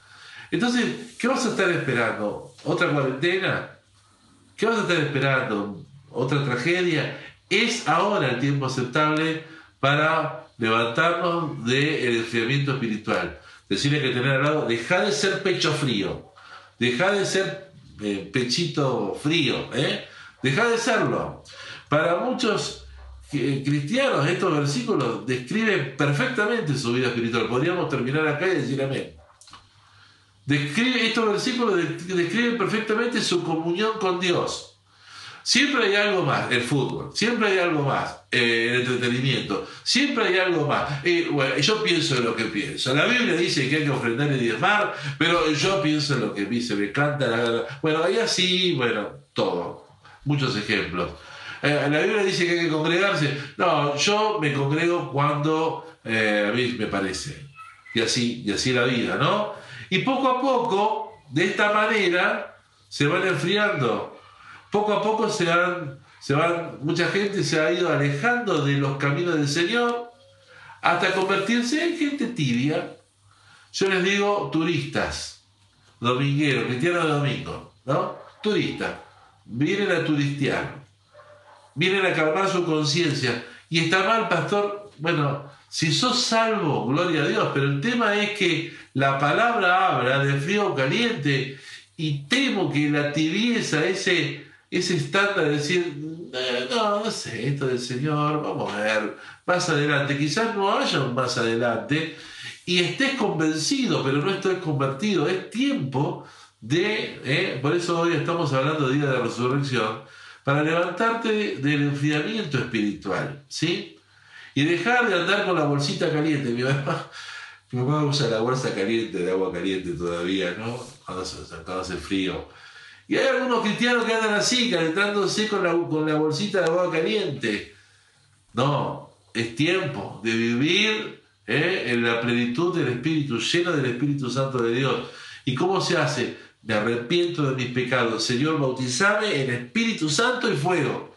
Entonces, ¿qué vas a estar esperando? ¿Otra cuarentena? ¿Qué vas a estar esperando? ¿Otra tragedia? Es ahora el tiempo aceptable para levantarnos del enfriamiento espiritual. Decirle que tener al lado, deja de ser pecho frío, deja de ser eh, pechito frío, ¿eh? deja de serlo. Para muchos cristianos, estos versículos describen perfectamente su vida espiritual. Podríamos terminar acá y decir amén. Describe, estos versículos describen perfectamente su comunión con Dios. Siempre hay algo más, el fútbol, siempre hay algo más, eh, el entretenimiento, siempre hay algo más. bueno, yo pienso en lo que pienso. La Biblia dice que hay que ofrendar y diezmar, pero yo pienso en lo que dice, me canta la... Bueno, ahí así, bueno, todo. Muchos ejemplos. Eh, la Biblia dice que hay que congregarse. No, yo me congrego cuando eh, a mí me parece. Y así, y así la vida, ¿no? Y poco a poco, de esta manera, se van enfriando. Poco a poco se van, se van, mucha gente se ha ido alejando de los caminos del Señor hasta convertirse en gente tibia. Yo les digo turistas, domingueros, cristianos de domingo, ¿no? Turistas. Vienen a turistear vienen a calmar su conciencia. Y está mal, pastor. Bueno, si sos salvo, gloria a Dios, pero el tema es que la palabra habla de frío o caliente y temo que la tibieza, ese, ese estándar de decir, eh, no, no sé, esto del Señor, vamos a ver, más adelante, quizás no haya un más adelante y estés convencido, pero no estés convertido, es tiempo de, eh, por eso hoy estamos hablando de día de resurrección, para levantarte del enfriamiento espiritual, ¿sí? Y dejar de andar con la bolsita caliente. Mi mamá, mi mamá usa la bolsa caliente, de agua caliente todavía, ¿no? Cuando, hace frío. Y hay algunos cristianos que andan así, calentándose con la, con la bolsita de agua caliente. No, es tiempo de vivir ¿eh? en la plenitud del Espíritu, lleno del Espíritu Santo de Dios. ¿Y cómo se hace? Me arrepiento de mis pecados. Señor, bautizame en Espíritu Santo y fuego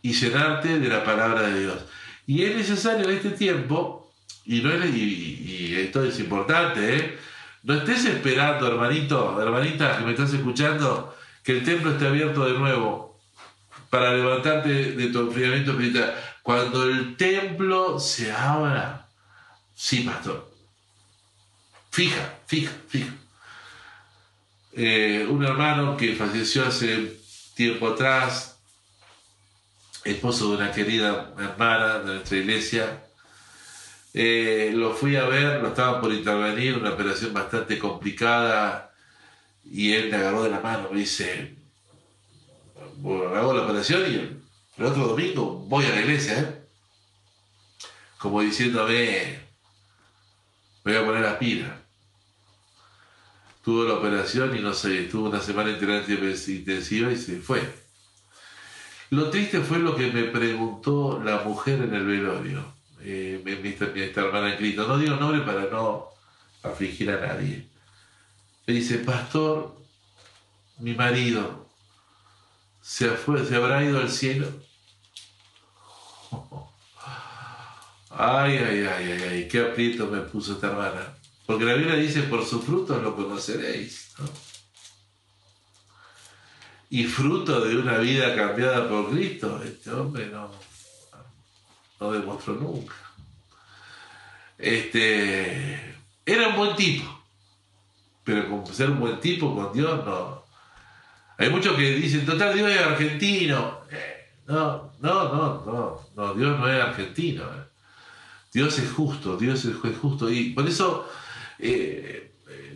y llenarte de la palabra de Dios. Y es necesario en este tiempo, y, esto es importante, ¿eh? no estés esperando, hermanito, hermanita, que me estás escuchando, que el templo esté abierto de nuevo para levantarte de tu enfriamiento espiritual. Cuando el templo se abra, sí, pastor. Fija, fija, fija. Eh, un hermano que falleció hace tiempo atrás, esposo de una querida hermana de nuestra iglesia, eh, lo fui a ver, lo estaban por intervenir, una operación bastante complicada, y él me agarró de la mano, me dice, bueno, hago la operación y el, otro domingo voy a la iglesia, ¿eh? como diciéndome, me voy a poner las pilas. Tuvo la operación y no sé, estuvo una semana entera intensiva y se fue. Lo triste fue lo que me preguntó la mujer en el velorio, eh, mi, mi, hermana en Cristo. No digo nombre para no afligir a nadie. Me dice, pastor, mi marido se, fue, se habrá ido al cielo. Ay, ay, ay, ay, ay, qué aprieto me puso esta hermana. Porque la Biblia dice, por sus frutos lo conoceréis. Y fruto de una vida cambiada por Cristo, este hombre no, no demostró nunca. Este, era un buen tipo, pero como ser un buen tipo con Dios no. Hay muchos que dicen, total, Dios es argentino. No, no, no, no, no, Dios no es argentino. Eh. Dios es justo, Dios es justo. Y por eso eh,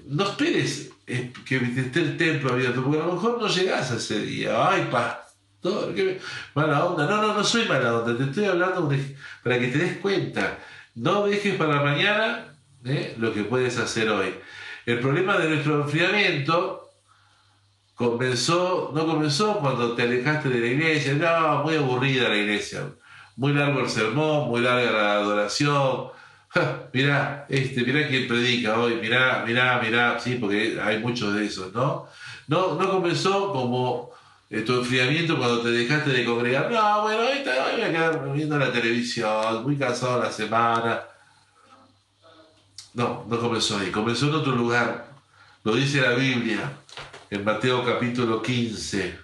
no esperes eh, que esté el templo abierto, porque a lo mejor no llegás a ese día. Ay, pastor, qué mala onda. No, no, no soy mala onda, te estoy hablando para que te des cuenta. No dejes para mañana eh, lo que puedes hacer hoy. El problema de nuestro enfriamiento comenzó, no comenzó cuando te alejaste de la iglesia, no, muy aburrida la iglesia, muy largo el sermón, muy larga la adoración, mirá, este, mirá quién predica hoy, mirá, mirá, mirá, sí, porque hay muchos de esos, ¿no? No, no comenzó como eh, tu enfriamiento cuando te dejaste de congregar, no, bueno, hoy, voy a quedar viendo la televisión, muy cansado la semana. No, no comenzó ahí, comenzó en otro lugar. Lo dice la Biblia en Mateo capítulo 15.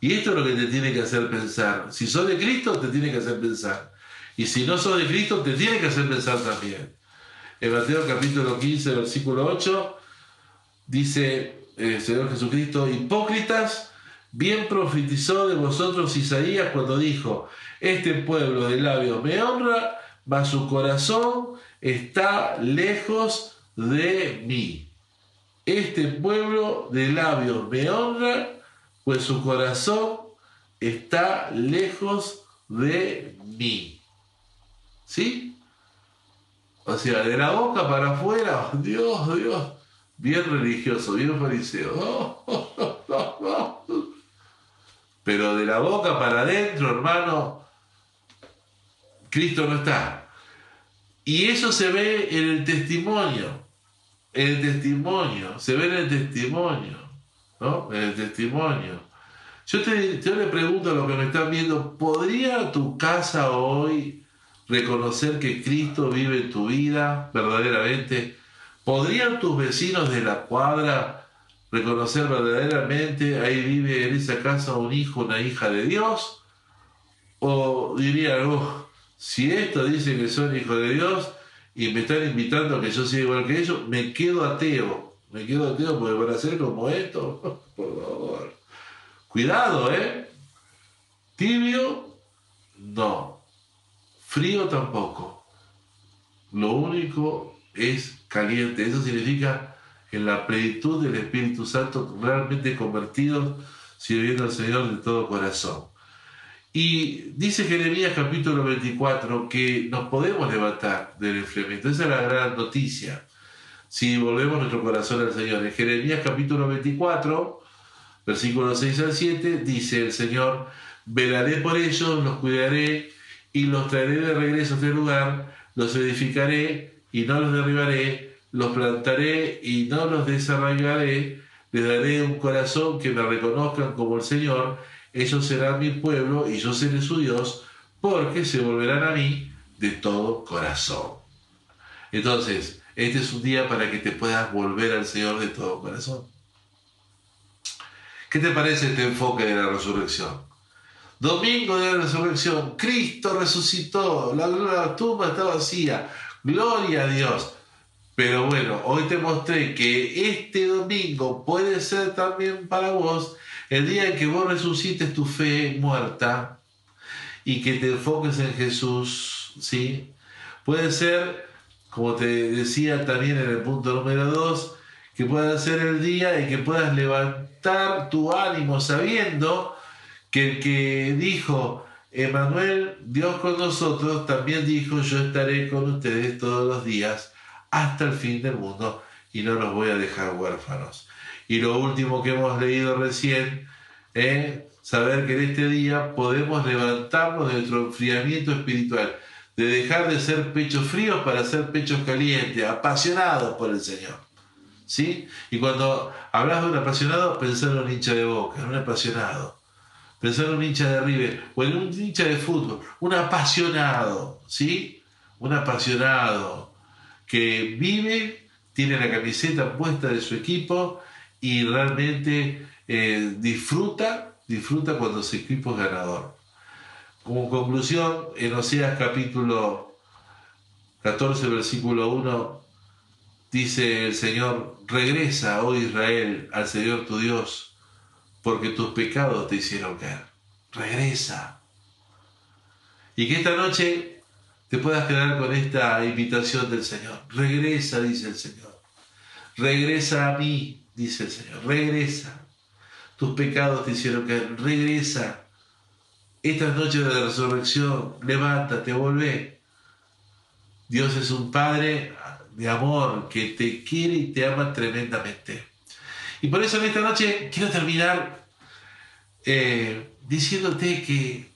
Y esto es lo que te tiene que hacer pensar. Si sos de Cristo, te tiene que hacer pensar. Y si no sos de Cristo, te tiene que hacer pensar también. En Mateo capítulo 15, versículo 8, dice el Señor Jesucristo, hipócritas, bien profetizó de vosotros Isaías cuando dijo, este pueblo de labios me honra, mas su corazón está lejos de mí. Este pueblo de labios me honra, pues su corazón está lejos de mí. ¿Sí? O sea, de la boca para afuera, Dios, Dios, bien religioso, bien fariseo. Pero de la boca para adentro, hermano, Cristo no está. Y eso se ve en el testimonio, en el testimonio, se ve en el testimonio, ¿no? En el testimonio. Yo, te, yo le pregunto a los que me están viendo, ¿podría tu casa hoy reconocer que Cristo vive en tu vida verdaderamente? ¿Podrían tus vecinos de la cuadra reconocer verdaderamente ahí vive en esa casa un hijo, una hija de Dios? ¿O dirían, oh, si esto dice que son hijos de Dios y me están invitando a que yo sea igual que ellos, me quedo ateo? Me quedo ateo porque van a ser como esto. Por favor. Cuidado, ¿eh? Tibio, no. Frío tampoco. Lo único es caliente. Eso significa en la plenitud del Espíritu Santo, realmente convertidos, sirviendo al Señor de todo corazón. Y dice Jeremías capítulo 24 que nos podemos levantar del enfriamiento. Esa es la gran noticia. Si volvemos nuestro corazón al Señor. En Jeremías capítulo 24, versículos 6 al 7, dice el Señor, velaré por ellos, los cuidaré y los traeré de regreso a este lugar, los edificaré y no los derribaré, los plantaré y no los desarraigaré, les daré un corazón que me reconozcan como el Señor, ellos serán mi pueblo y yo seré su Dios, porque se volverán a mí de todo corazón. Entonces, este es un día para que te puedas volver al Señor de todo corazón. ¿Qué te parece este enfoque de la resurrección? Domingo de la resurrección, Cristo resucitó, la, la tumba está vacía, gloria a Dios. Pero bueno, hoy te mostré que este domingo puede ser también para vos el día en que vos resucites tu fe muerta y que te enfoques en Jesús, ¿sí? Puede ser, como te decía también en el punto número 2, que pueda ser el día en que puedas levantar tu ánimo sabiendo que el que dijo, Emanuel, Dios con nosotros, también dijo, yo estaré con ustedes todos los días hasta el fin del mundo y no los voy a dejar huérfanos. Y lo último que hemos leído recién es saber que en este día podemos levantarnos de nuestro enfriamiento espiritual, de dejar de ser pechos fríos para ser pechos calientes, apasionados por el Señor. ¿Sí? Y cuando hablas de un apasionado, pensar en un hincha de boca, en un apasionado. Pensar en un hincha de River o en un hincha de fútbol, un apasionado, ¿sí? Un apasionado que vive, tiene la camiseta puesta de su equipo y realmente eh, disfruta, disfruta cuando su equipo es ganador. Como conclusión, en Oseas capítulo 14, versículo 1, dice el Señor, regresa, oh Israel, al Señor tu Dios, porque tus pecados te hicieron caer. Regresa. Y que esta noche te puedas quedar con esta invitación del Señor. Regresa, dice el Señor. Regresa a mí, dice el Señor. Regresa. Tus pecados te hicieron que regresa. Esta noche de la resurrección, levántate, vuelve. Dios es un Padre de amor que te quiere y te ama tremendamente. Y por eso en esta noche quiero terminar eh, diciéndote que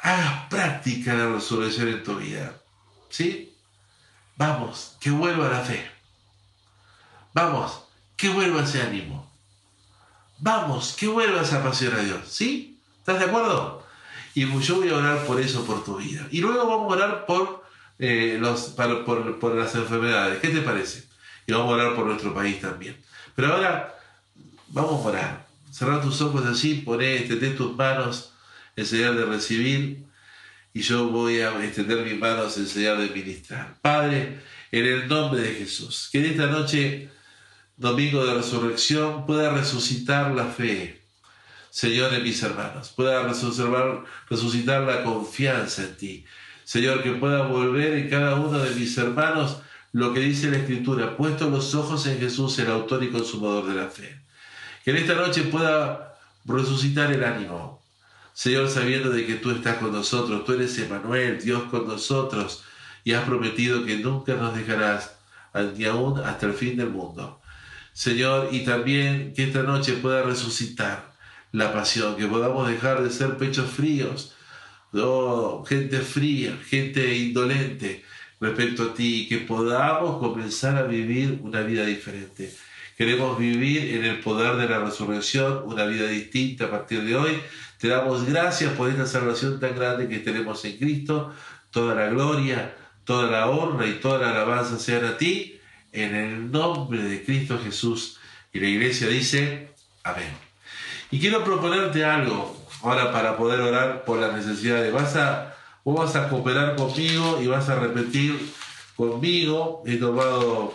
hagas práctica la resurrección en tu vida. ¿Sí? Vamos, que vuelva la fe. Vamos, que vuelva ese ánimo. Vamos, que vuelva esa pasión a Dios. ¿Sí? ¿Estás de acuerdo? Y yo voy a orar por eso, por tu vida. Y luego vamos a orar por, eh, los, por, las enfermedades. ¿Qué te parece? Y vamos a orar por nuestro país también. Pero ahora, vamos a orar. Cerrar tus ojos así, poné, extender tus manos enseñar de recibir y yo voy a extender mis manos en enseñar de ministrar. Padre, en el nombre de Jesús, que en esta noche, domingo de resurrección, pueda resucitar la fe, Señor, de mis hermanos, pueda resucitar la confianza en ti. Señor, que pueda volver en cada uno de mis hermanos lo que dice la Escritura, puesto los ojos en Jesús, el autor y consumador de la fe. Que en esta noche pueda resucitar el ánimo, Señor, sabiendo de que tú estás con nosotros, tú eres Emanuel, Dios con nosotros, y has prometido que nunca nos dejarás, ni aún hasta el fin del mundo. Señor, y también que esta noche pueda resucitar la pasión, que podamos dejar de ser pechos fríos, oh, gente fría, gente indolente respecto a ti, que podamos comenzar a vivir una vida diferente. Queremos vivir en el poder de la resurrección, una vida distinta a partir de hoy, te damos gracias por esta salvación tan grande que tenemos en Cristo. Toda la gloria, toda la honra y toda la alabanza sean a ti, en el nombre de Cristo Jesús. Y la iglesia dice, amén. Y quiero proponerte algo ahora para poder orar por las necesidades. Vas a, vos vas a cooperar conmigo y vas a repetir conmigo. He tomado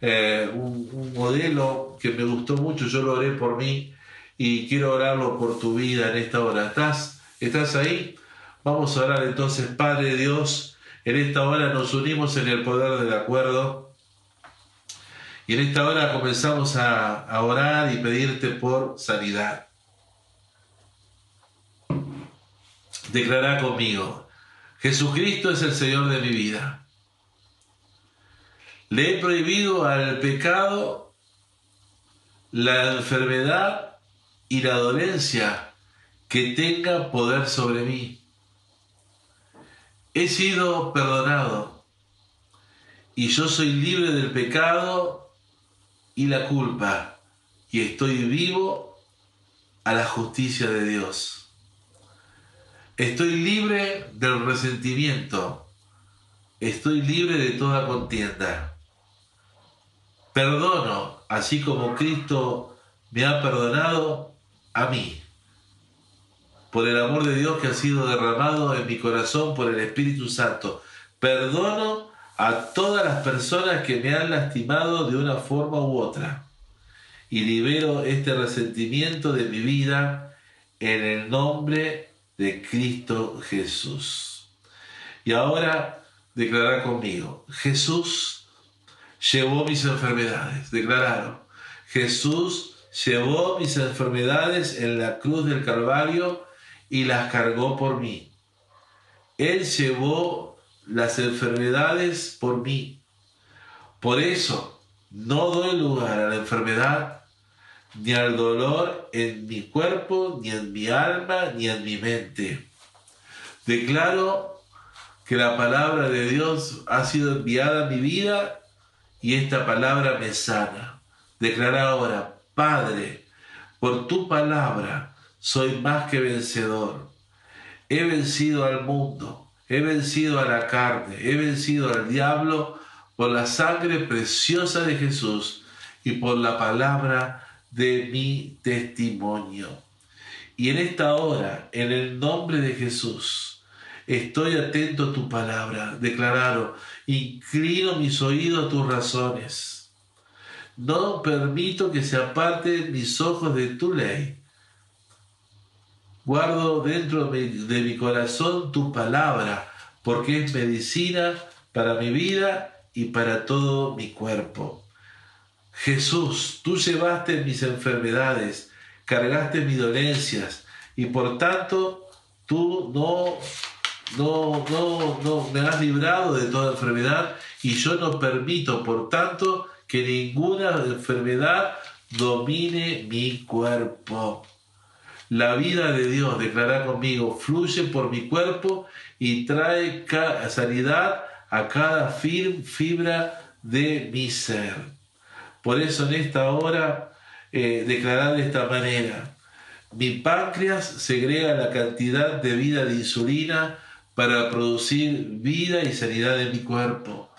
eh, un, modelo que me gustó mucho, yo lo oré por mí y quiero orarlo por tu vida en esta hora. ¿Estás? ¿Estás ahí? Vamos a orar entonces, Padre Dios. En esta hora nos unimos en el poder del acuerdo. Y en esta hora comenzamos a, a orar y pedirte por sanidad. Declará conmigo, Jesucristo es el Señor de mi vida. Le he prohibido al pecado, la enfermedad y la dolencia que tenga poder sobre mí. He sido perdonado y yo soy libre del pecado y la culpa y estoy vivo a la justicia de Dios. Estoy libre del resentimiento. Estoy libre de toda contienda. Perdono, así como Cristo me ha perdonado a mí. por el amor de Dios que ha sido derramado en mi corazón por el Espíritu Santo. Perdono a todas las personas que me han lastimado de una forma u otra y libero este resentimiento de mi vida en el nombre de Cristo Jesús. Y ahora declarar conmigo, Jesús llevó mis enfermedades, declararon, Jesús llevó mis enfermedades en la cruz del Calvario y las cargó por mí. Él llevó las enfermedades por mí. Por eso no doy lugar a la enfermedad ni al dolor en mi cuerpo, ni en mi alma, ni en mi mente. Declaro que la palabra de Dios ha sido enviada a mi vida y esta palabra me sana. Declara ahora, Padre, por tu palabra soy más que vencedor. He vencido al mundo, he vencido a la carne, he vencido al diablo por la sangre preciosa de Jesús y por la palabra de mi testimonio. Y en esta hora, en el nombre de Jesús, estoy atento a tu palabra. Declararon, inclino mis oídos a tus razones. No permito que se aparten mis ojos de tu ley. Guardo dentro de mi corazón tu palabra, porque es medicina para mi vida y para todo mi cuerpo. Jesús, tú llevaste mis enfermedades, cargaste mis dolencias y por tanto tú no, no, no, no me has librado de toda enfermedad y yo no permito, por tanto, que ninguna enfermedad domine mi cuerpo. La vida de Dios, declara conmigo, fluye por mi cuerpo y trae sanidad a cada fibra de mi ser. Por eso en esta hora eh, declarar de esta manera, mi páncreas segrega la cantidad de vida de insulina para producir vida y sanidad en mi cuerpo.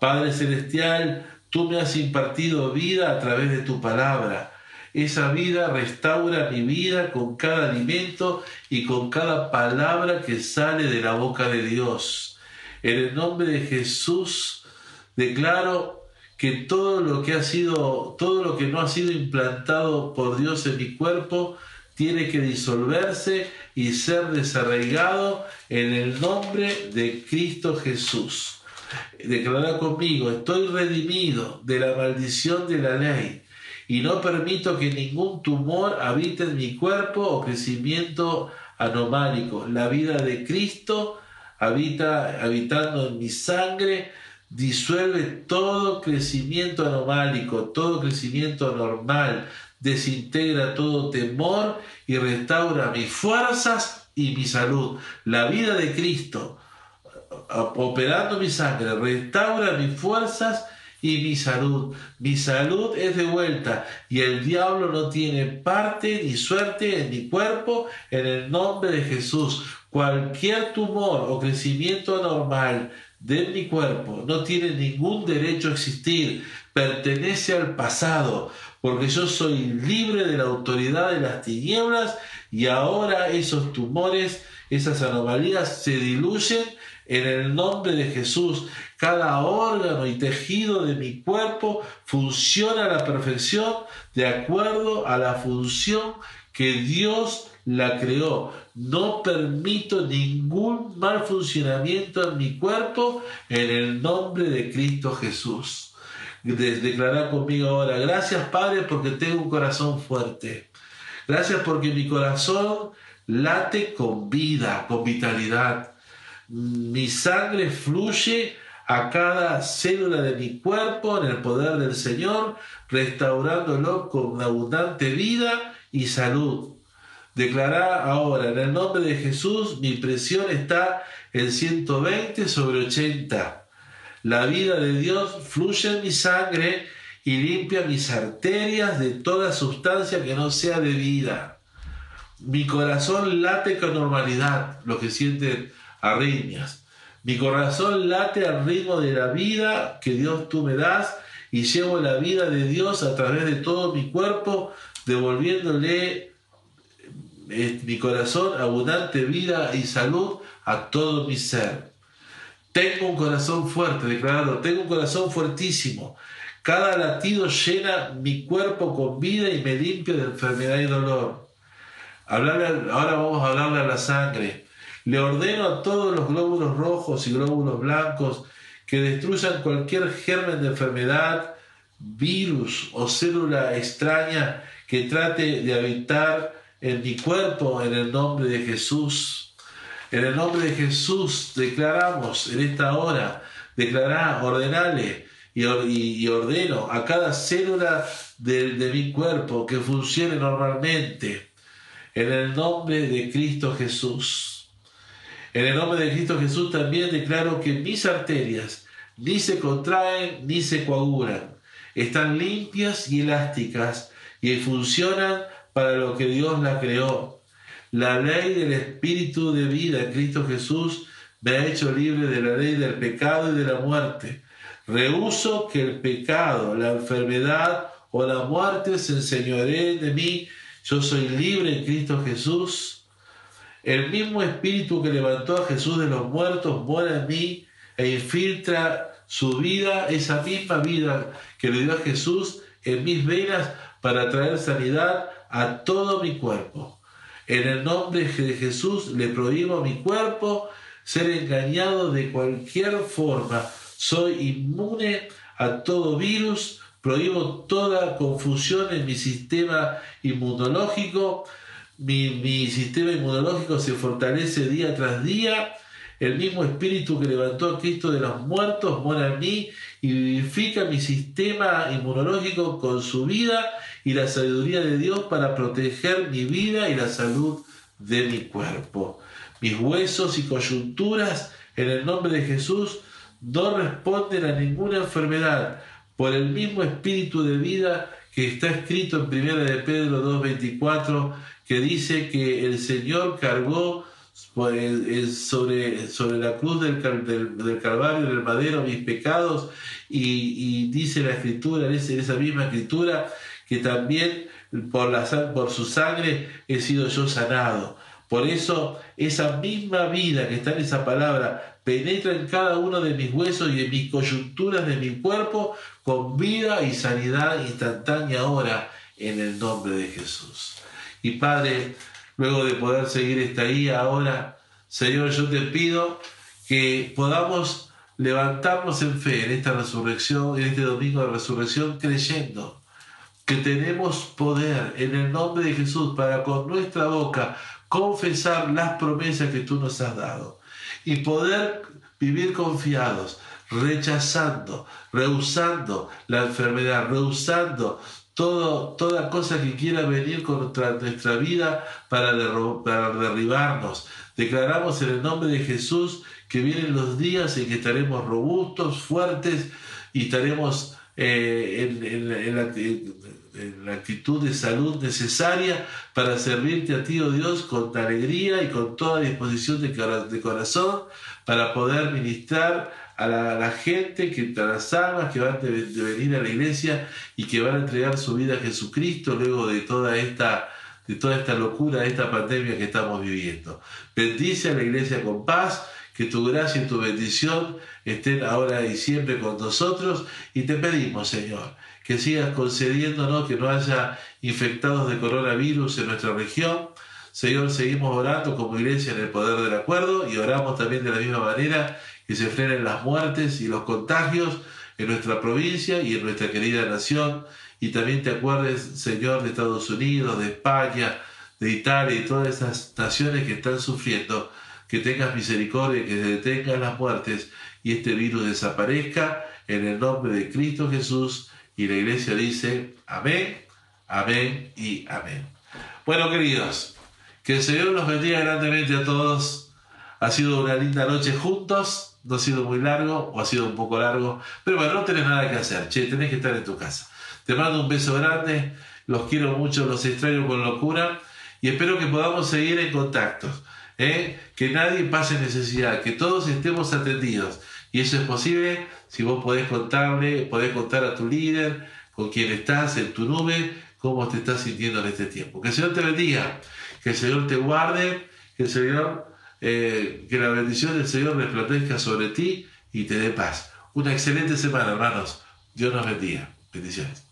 Padre Celestial, tú me has impartido vida a través de tu palabra. Esa vida restaura mi vida con cada alimento y con cada palabra que sale de la boca de Dios. En el nombre de Jesús declaro que todo lo que ha sido, todo lo que no ha sido implantado por Dios en mi cuerpo, tiene que disolverse y ser desarraigado en el nombre de Cristo Jesús. Declara conmigo, estoy redimido de la maldición de la ley y no permito que ningún tumor habite en mi cuerpo o crecimiento anomálico. La vida de Cristo habita habitando en mi sangre disuelve todo crecimiento anomálico, todo crecimiento anormal, desintegra todo temor y restaura mis fuerzas y mi salud. La vida de Cristo, operando mi sangre, restaura mis fuerzas y mi salud. Mi salud es de vuelta y el diablo no tiene parte ni suerte en mi cuerpo en el nombre de Jesús. Cualquier tumor o crecimiento anormal de mi cuerpo no tiene ningún derecho a existir, pertenece al pasado, porque yo soy libre de la autoridad de las tinieblas y ahora esos tumores, esas anomalías se diluyen en el nombre de Jesús. Cada órgano y tejido de mi cuerpo funciona a la perfección de acuerdo a la función que Dios la creó. No permito ningún mal funcionamiento en mi cuerpo en el nombre de Cristo Jesús. Declarar conmigo ahora, gracias Padre porque tengo un corazón fuerte. Gracias porque mi corazón late con vida, con vitalidad. Mi sangre fluye a cada célula de mi cuerpo en el poder del Señor, restaurándolo con abundante vida y salud. Declará ahora, en el nombre de Jesús, mi presión está en 120 sobre 80. La vida de Dios fluye en mi sangre y limpia mis arterias de toda sustancia que no sea de vida. Mi corazón late con normalidad, lo que sienten arritmias. Mi corazón late al ritmo de la vida que Dios tú me das y llevo la vida de Dios a través de todo mi cuerpo, devolviéndole eh, mi corazón abundante vida y salud a todo mi ser. Tengo un corazón fuerte, declarado, tengo un corazón fuertísimo. Cada latido llena mi cuerpo con vida y me limpia de enfermedad y dolor. Hablarle, ahora vamos a hablarle a la sangre. Le ordeno a todos los glóbulos rojos y glóbulos blancos que destruyan cualquier germen de enfermedad, virus o célula extraña que trate de habitar en mi cuerpo en el nombre de Jesús. En el nombre de Jesús declaramos en esta hora, declará, ordenale y, ordeno a cada célula de, de mi cuerpo que funcione normalmente. En el nombre de Cristo Jesús. En el nombre de Cristo Jesús también declaro que mis arterias ni se contraen ni se coagulan. Están limpias y elásticas y funcionan para lo que Dios la creó. La ley del Espíritu de vida en Cristo Jesús me ha hecho libre de la ley del pecado y de la muerte. Rehuso que el pecado, la enfermedad o la muerte se enseñoreen de mí. Yo soy libre en Cristo Jesús. El mismo Espíritu que levantó a Jesús de los muertos mora en mí e infiltra su vida, esa misma vida que le dio a Jesús en mis venas para traer sanidad a todo mi cuerpo. En el nombre de Jesús le prohíbo a mi cuerpo ser engañado de cualquier forma. Soy inmune a todo virus, prohíbo toda confusión en mi sistema inmunológico. Mi, mi sistema inmunológico se fortalece día tras día el mismo espíritu que levantó a Cristo de los muertos mora en mí y vivifica mi sistema inmunológico con su vida y la sabiduría de Dios para proteger mi vida y la salud de mi cuerpo. Mis huesos y coyunturas en el nombre de Jesús no responden a ninguna enfermedad por el mismo espíritu de vida que está escrito en 1 de Pedro 2.24 que dice que el Señor cargó sobre, sobre la cruz del, del, Calvario, del madero, mis pecados, y, dice la escritura, en esa misma escritura, que también por, la, por su sangre he sido yo sanado. Por eso esa misma vida que está en esa palabra penetra en cada uno de mis huesos y en mis coyunturas de mi cuerpo con vida y sanidad instantánea ahora en el nombre de Jesús. Y Padre, luego de poder seguir esta guía ahora, Señor, yo te pido que podamos levantarnos en fe en esta resurrección, en este domingo de resurrección, creyendo que tenemos poder en el nombre de Jesús para con nuestra boca confesar las promesas que tú nos has dado y poder vivir confiados, rechazando, rehusando la enfermedad, rehusando toda cosa que quiera venir contra nuestra vida para, para derribarnos. Declaramos en el nombre de Jesús que vienen los días en que estaremos robustos, fuertes y estaremos eh, en, la, actitud de salud necesaria para servirte a ti, oh Dios, con alegría y con toda disposición de, de corazón para poder ministrar a la, gente, que, a las almas que van de, venir a la iglesia y que van a entregar su vida a Jesucristo luego de toda esta de toda esta locura, de esta pandemia que estamos viviendo. Bendice a la iglesia con paz, que tu gracia y tu bendición estén ahora y siempre con nosotros y te pedimos, Señor, que sigas concediéndonos que no haya infectados de coronavirus en nuestra región. Señor, seguimos orando como iglesia en el poder del acuerdo y oramos también de la misma manera que se frenen las muertes y los contagios en nuestra provincia y en nuestra querida nación. Y también te acuerdes, Señor, de Estados Unidos, de España, de Italia y todas esas naciones que están sufriendo. Que tengas misericordia, que detengas las muertes y este virus desaparezca en el nombre de Cristo Jesús. Y la iglesia dice, amén, amén y amén. Bueno, queridos, que el Señor los bendiga grandemente a todos. Ha sido una linda noche juntos no ha sido muy largo o ha sido un poco largo, pero bueno, no tenés nada que hacer, che, tenés que estar en tu casa. Te mando un beso grande, los quiero mucho, los extraño con locura y espero que podamos seguir en contacto, ¿eh? que nadie pase necesidad, que todos estemos atendidos. Y eso es posible si vos podés contarle, podés contar a tu líder, con quien estás, en tu nube, cómo te estás sintiendo en este tiempo. Que el Señor te bendiga, que el Señor te guarde, que el Señor, eh, que la bendición del Señor resplandezca sobre ti y te dé paz. Una excelente semana, hermanos. Dios nos bendiga. Bendiciones.